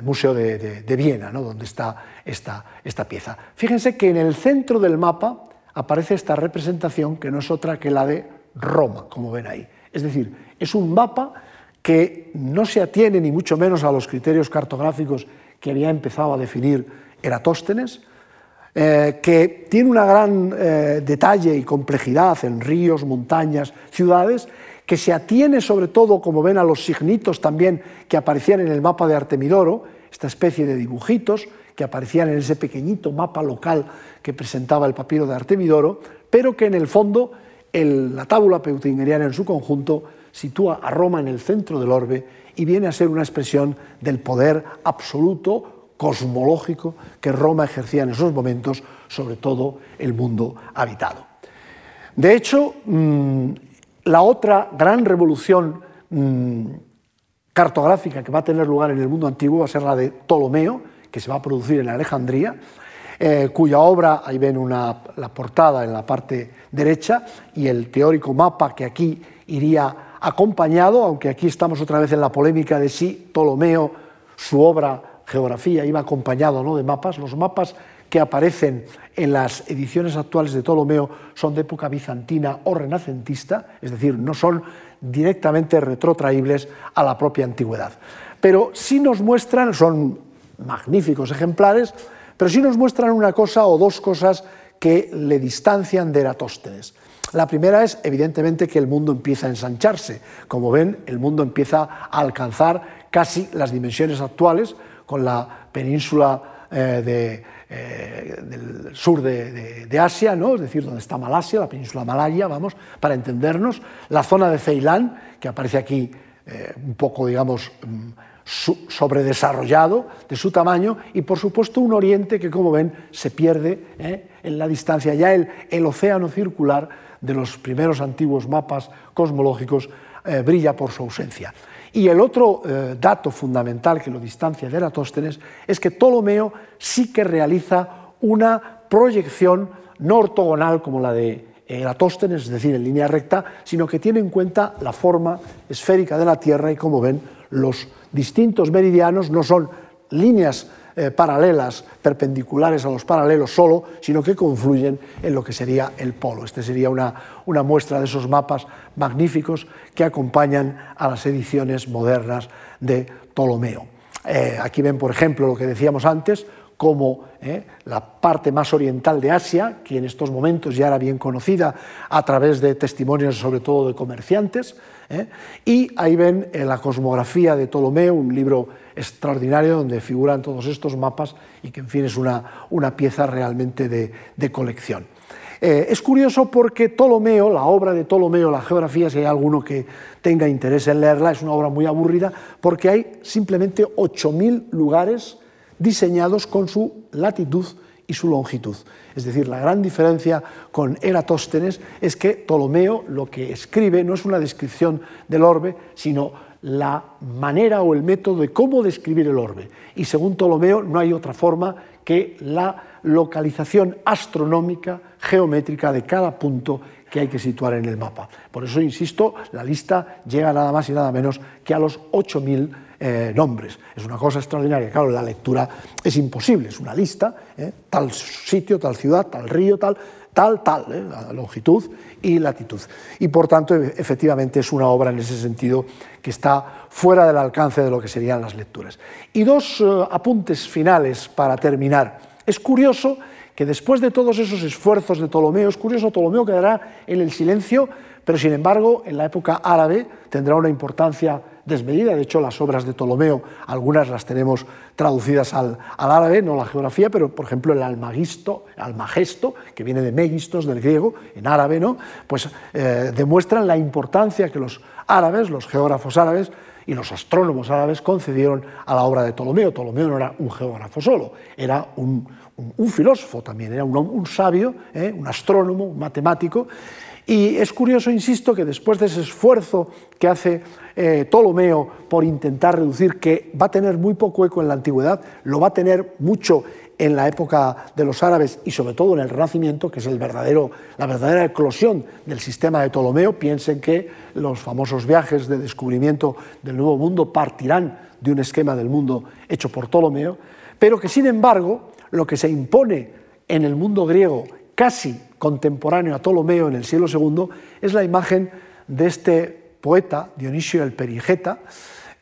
B: Museo de, Viena, donde está esta pieza. Fíjense que en el centro del mapa aparece esta representación que no es otra que la de Roma, como ven ahí. Es decir, es un mapa que no se atiene ni mucho menos a los criterios cartográficos que había empezado a definir Eratóstenes, eh, que tiene un gran eh, detalle y complejidad en ríos, montañas, ciudades, que se atiene sobre todo, como ven, a los signitos también que aparecían en el mapa de Artemidoro, esta especie de dibujitos que aparecían en ese pequeñito mapa local que presentaba el papiro de Artemidoro, pero que en el fondo la tábula peutingeriana en su conjunto sitúa a Roma en el centro del orbe y viene a ser una expresión del poder absoluto cosmológico que Roma ejercía en esos momentos sobre todo el mundo habitado. De hecho, mm, la otra gran revolución mm, cartográfica que va a tener lugar en el mundo antiguo va a ser la de Ptolomeo, que se va a producir en Alejandría, eh, cuya obra, ahí ven una, la portada en la parte derecha y el teórico mapa que aquí iría acompañado, aunque aquí estamos otra vez en la polémica de si Ptolomeo, su obra geografía iba acompañado ¿no? de mapas. Los mapas que aparecen en las ediciones actuales de Ptolomeo son de época bizantina o renacentista, es decir, no son directamente retrotraíbles a la propia antigüedad. Pero sí nos muestran, son magníficos ejemplares, pero sí nos muestran una cosa o dos cosas que le distancian de Eratóstenes. La primera es, evidentemente, que el mundo empieza a ensancharse. Como ven, el mundo empieza a alcanzar casi las dimensiones actuales, con la península eh, eh, del sur de, Asia, ¿no? es decir, donde está Malasia, la península Malaya, vamos, para entendernos, la zona de Ceilán, que aparece aquí eh, un poco, digamos, mm, sobredesarrollado de su tamaño, y por supuesto un oriente que, como ven, se pierde en la distancia. Ya el, el, océano circular de los primeros antiguos mapas cosmológicos brilla por su ausencia. Y el otro eh, dato fundamental que lo distancia de Eratóstenes es que Ptolomeo sí que realiza una proyección no ortogonal como la de Eratóstenes, es decir, en línea recta, sino que tiene en cuenta la forma esférica de la Tierra y como ven, los distintos meridianos no son líneas eh, paralelas, perpendiculares a los paralelos solo, sino que confluyen en lo que sería el polo. Este sería una, una muestra de esos mapas magníficos que acompañan a las ediciones modernas de Ptolomeo. Eh, aquí ven, por ejemplo, lo que decíamos antes, como eh, la parte más oriental de Asia, que en estos momentos ya era bien conocida a través de testimonios sobre todo de comerciantes, y ahí ven la cosmografía de Ptolomeo, un libro extraordinario donde figuran todos estos mapas y que, en fin, es una, una pieza realmente de, colección. Eh, es curioso porque Ptolomeo, la obra de Ptolomeo, la geografía, si hay alguno que tenga interés en leerla, es una obra muy aburrida porque hay simplemente 8.000 lugares diseñados con su latitud y su longitud. Es decir, la gran diferencia con Eratóstenes es que Ptolomeo lo que escribe no es una descripción del orbe, sino la manera o el método de cómo describir el orbe. Y según Ptolomeo no hay otra forma que la localización astronómica, geométrica de cada punto que hay que situar en el mapa. Por eso, insisto, la lista llega nada más y nada menos que a los 8.000 eh, nombres. Es una cosa extraordinaria. Claro, la lectura es imposible, es una lista, eh, tal sitio, tal ciudad, tal río, tal, tal, tal, eh, la longitud y latitud. Y por tanto, e, efectivamente, es una obra en ese sentido que está fuera del alcance de lo que serían las lecturas. Y dos apuntes finales para terminar. Es curioso que después de todos esos esfuerzos de Ptolomeo, es curioso, Ptolomeo quedará en el silencio, pero sin embargo, en la época árabe tendrá una importancia desmedida. De hecho, las obras de Ptolomeo, algunas las tenemos traducidas al, árabe, no la geografía, pero por ejemplo el almagisto, almagesto, que viene de megistos del griego, en árabe, ¿no? pues eh, demuestran la importancia que los árabes, los geógrafos árabes, y los astrónomos árabes concedieron a la obra de Ptolomeo. Ptolomeo no era un geógrafo solo, era un, filósofo también, era un, sabio, ¿eh? un astrónomo, un matemático. Y es curioso, insisto, que después de ese esfuerzo que hace eh, Ptolomeo por intentar reducir, que va a tener muy poco eco en la antigüedad, lo va a tener mucho en la época de los árabes y sobre todo en el Renacimiento, que es el verdadero, la verdadera eclosión del sistema de Ptolomeo. Piensen que los famosos viajes de descubrimiento del Nuevo Mundo partirán de un esquema del mundo hecho por Ptolomeo, pero que sin embargo lo que se impone en el mundo griego casi contemporáneo a Ptolomeo en el siglo II es la imagen de este poeta, Dionisio el Perigeta,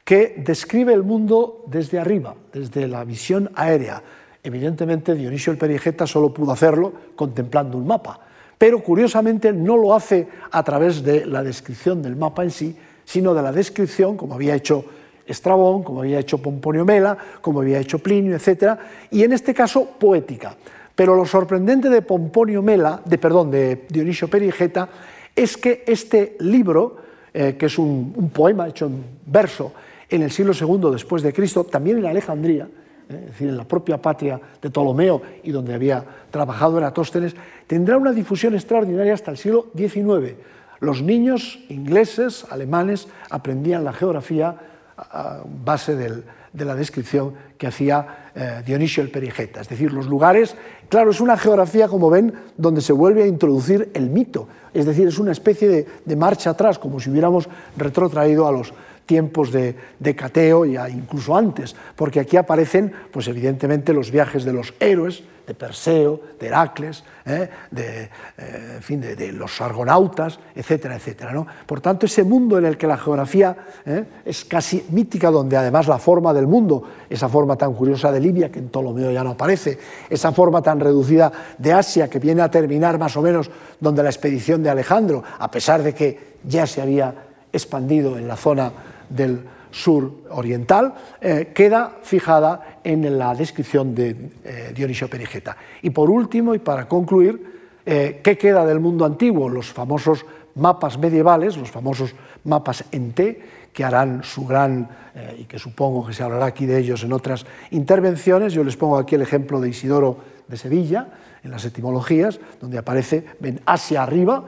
B: que describe el mundo desde arriba, desde la visión aérea, Evidentemente, Dionisio el Perigeta solo pudo hacerlo contemplando un mapa, pero curiosamente no lo hace a través de la descripción del mapa en sí, sino de la descripción, como había hecho Estrabón, como había hecho Pomponio Mela, como había hecho Plinio, etc., y en este caso poética. Pero lo sorprendente de Pomponio Mela, de, perdón, de Dionisio Perigeta, es que este libro, eh, que es un, poema hecho en verso en el siglo II después de Cristo, también en Alejandría, es decir, en la propia patria de Ptolomeo y donde había trabajado Eratóstenes, tendrá una difusión extraordinaria hasta el siglo XIX. Los niños ingleses, alemanes, aprendían la geografía a base de la descripción que hacía eh, Dionisio el Perigeta. Es decir, los lugares, claro, es una geografía, como ven, donde se vuelve a introducir el mito. Es decir, es una especie de, marcha atrás, como si hubiéramos retrotraído a los, tiempos de, Cateo, ya incluso antes, porque aquí aparecen, pues evidentemente, los viajes de los héroes, de Perseo, de Heracles, ¿eh? de, eh, en fin, de, los argonautas, etcétera, etcétera. Por tanto, ese mundo en el que la geografía ¿eh? es casi mítica, donde además la forma del mundo, esa forma tan curiosa de Libia, que en Ptolomeo ya no aparece, esa forma tan reducida de Asia, que viene a terminar más o menos donde la expedición de Alejandro, a pesar de que ya se había expandido en la zona del sur oriental, eh, queda fijada en la descripción de eh, Dionisio Perigeta. Y por último, y para concluir, eh, ¿qué queda del mundo antiguo? Los famosos mapas medievales, los famosos mapas en T, que harán su gran, y que supongo que se hablará aquí de ellos en otras intervenciones. Yo les pongo aquí el ejemplo de Isidoro de Sevilla, en las etimologías, donde aparece, ven Asia arriba.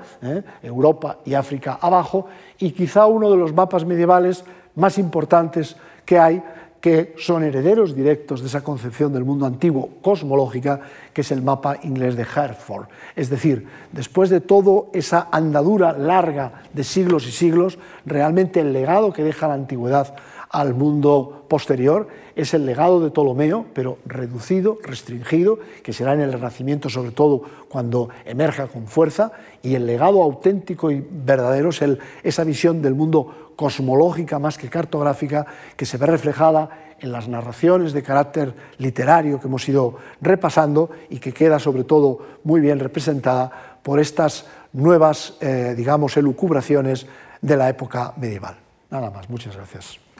B: Europa y África abajo, y quizá uno de los mapas medievales más importantes que hay, que son herederos directos de esa concepción del mundo antiguo cosmológica, que es el mapa inglés de Hertford. Es decir, después de toda esa andadura larga de siglos y siglos, realmente el legado que deja la antigüedad al mundo posterior es el legado de Ptolomeo, pero reducido, restringido, que será en el Renacimiento sobre todo cuando emerja con fuerza, y el legado auténtico y verdadero es el, esa visión del mundo cosmológica más que cartográfica, que se ve reflejada en las narraciones de carácter literario que hemos ido repasando y que queda sobre todo muy bien representada por estas nuevas, eh, digamos, elucubraciones de la época medieval. Nada más, muchas gracias.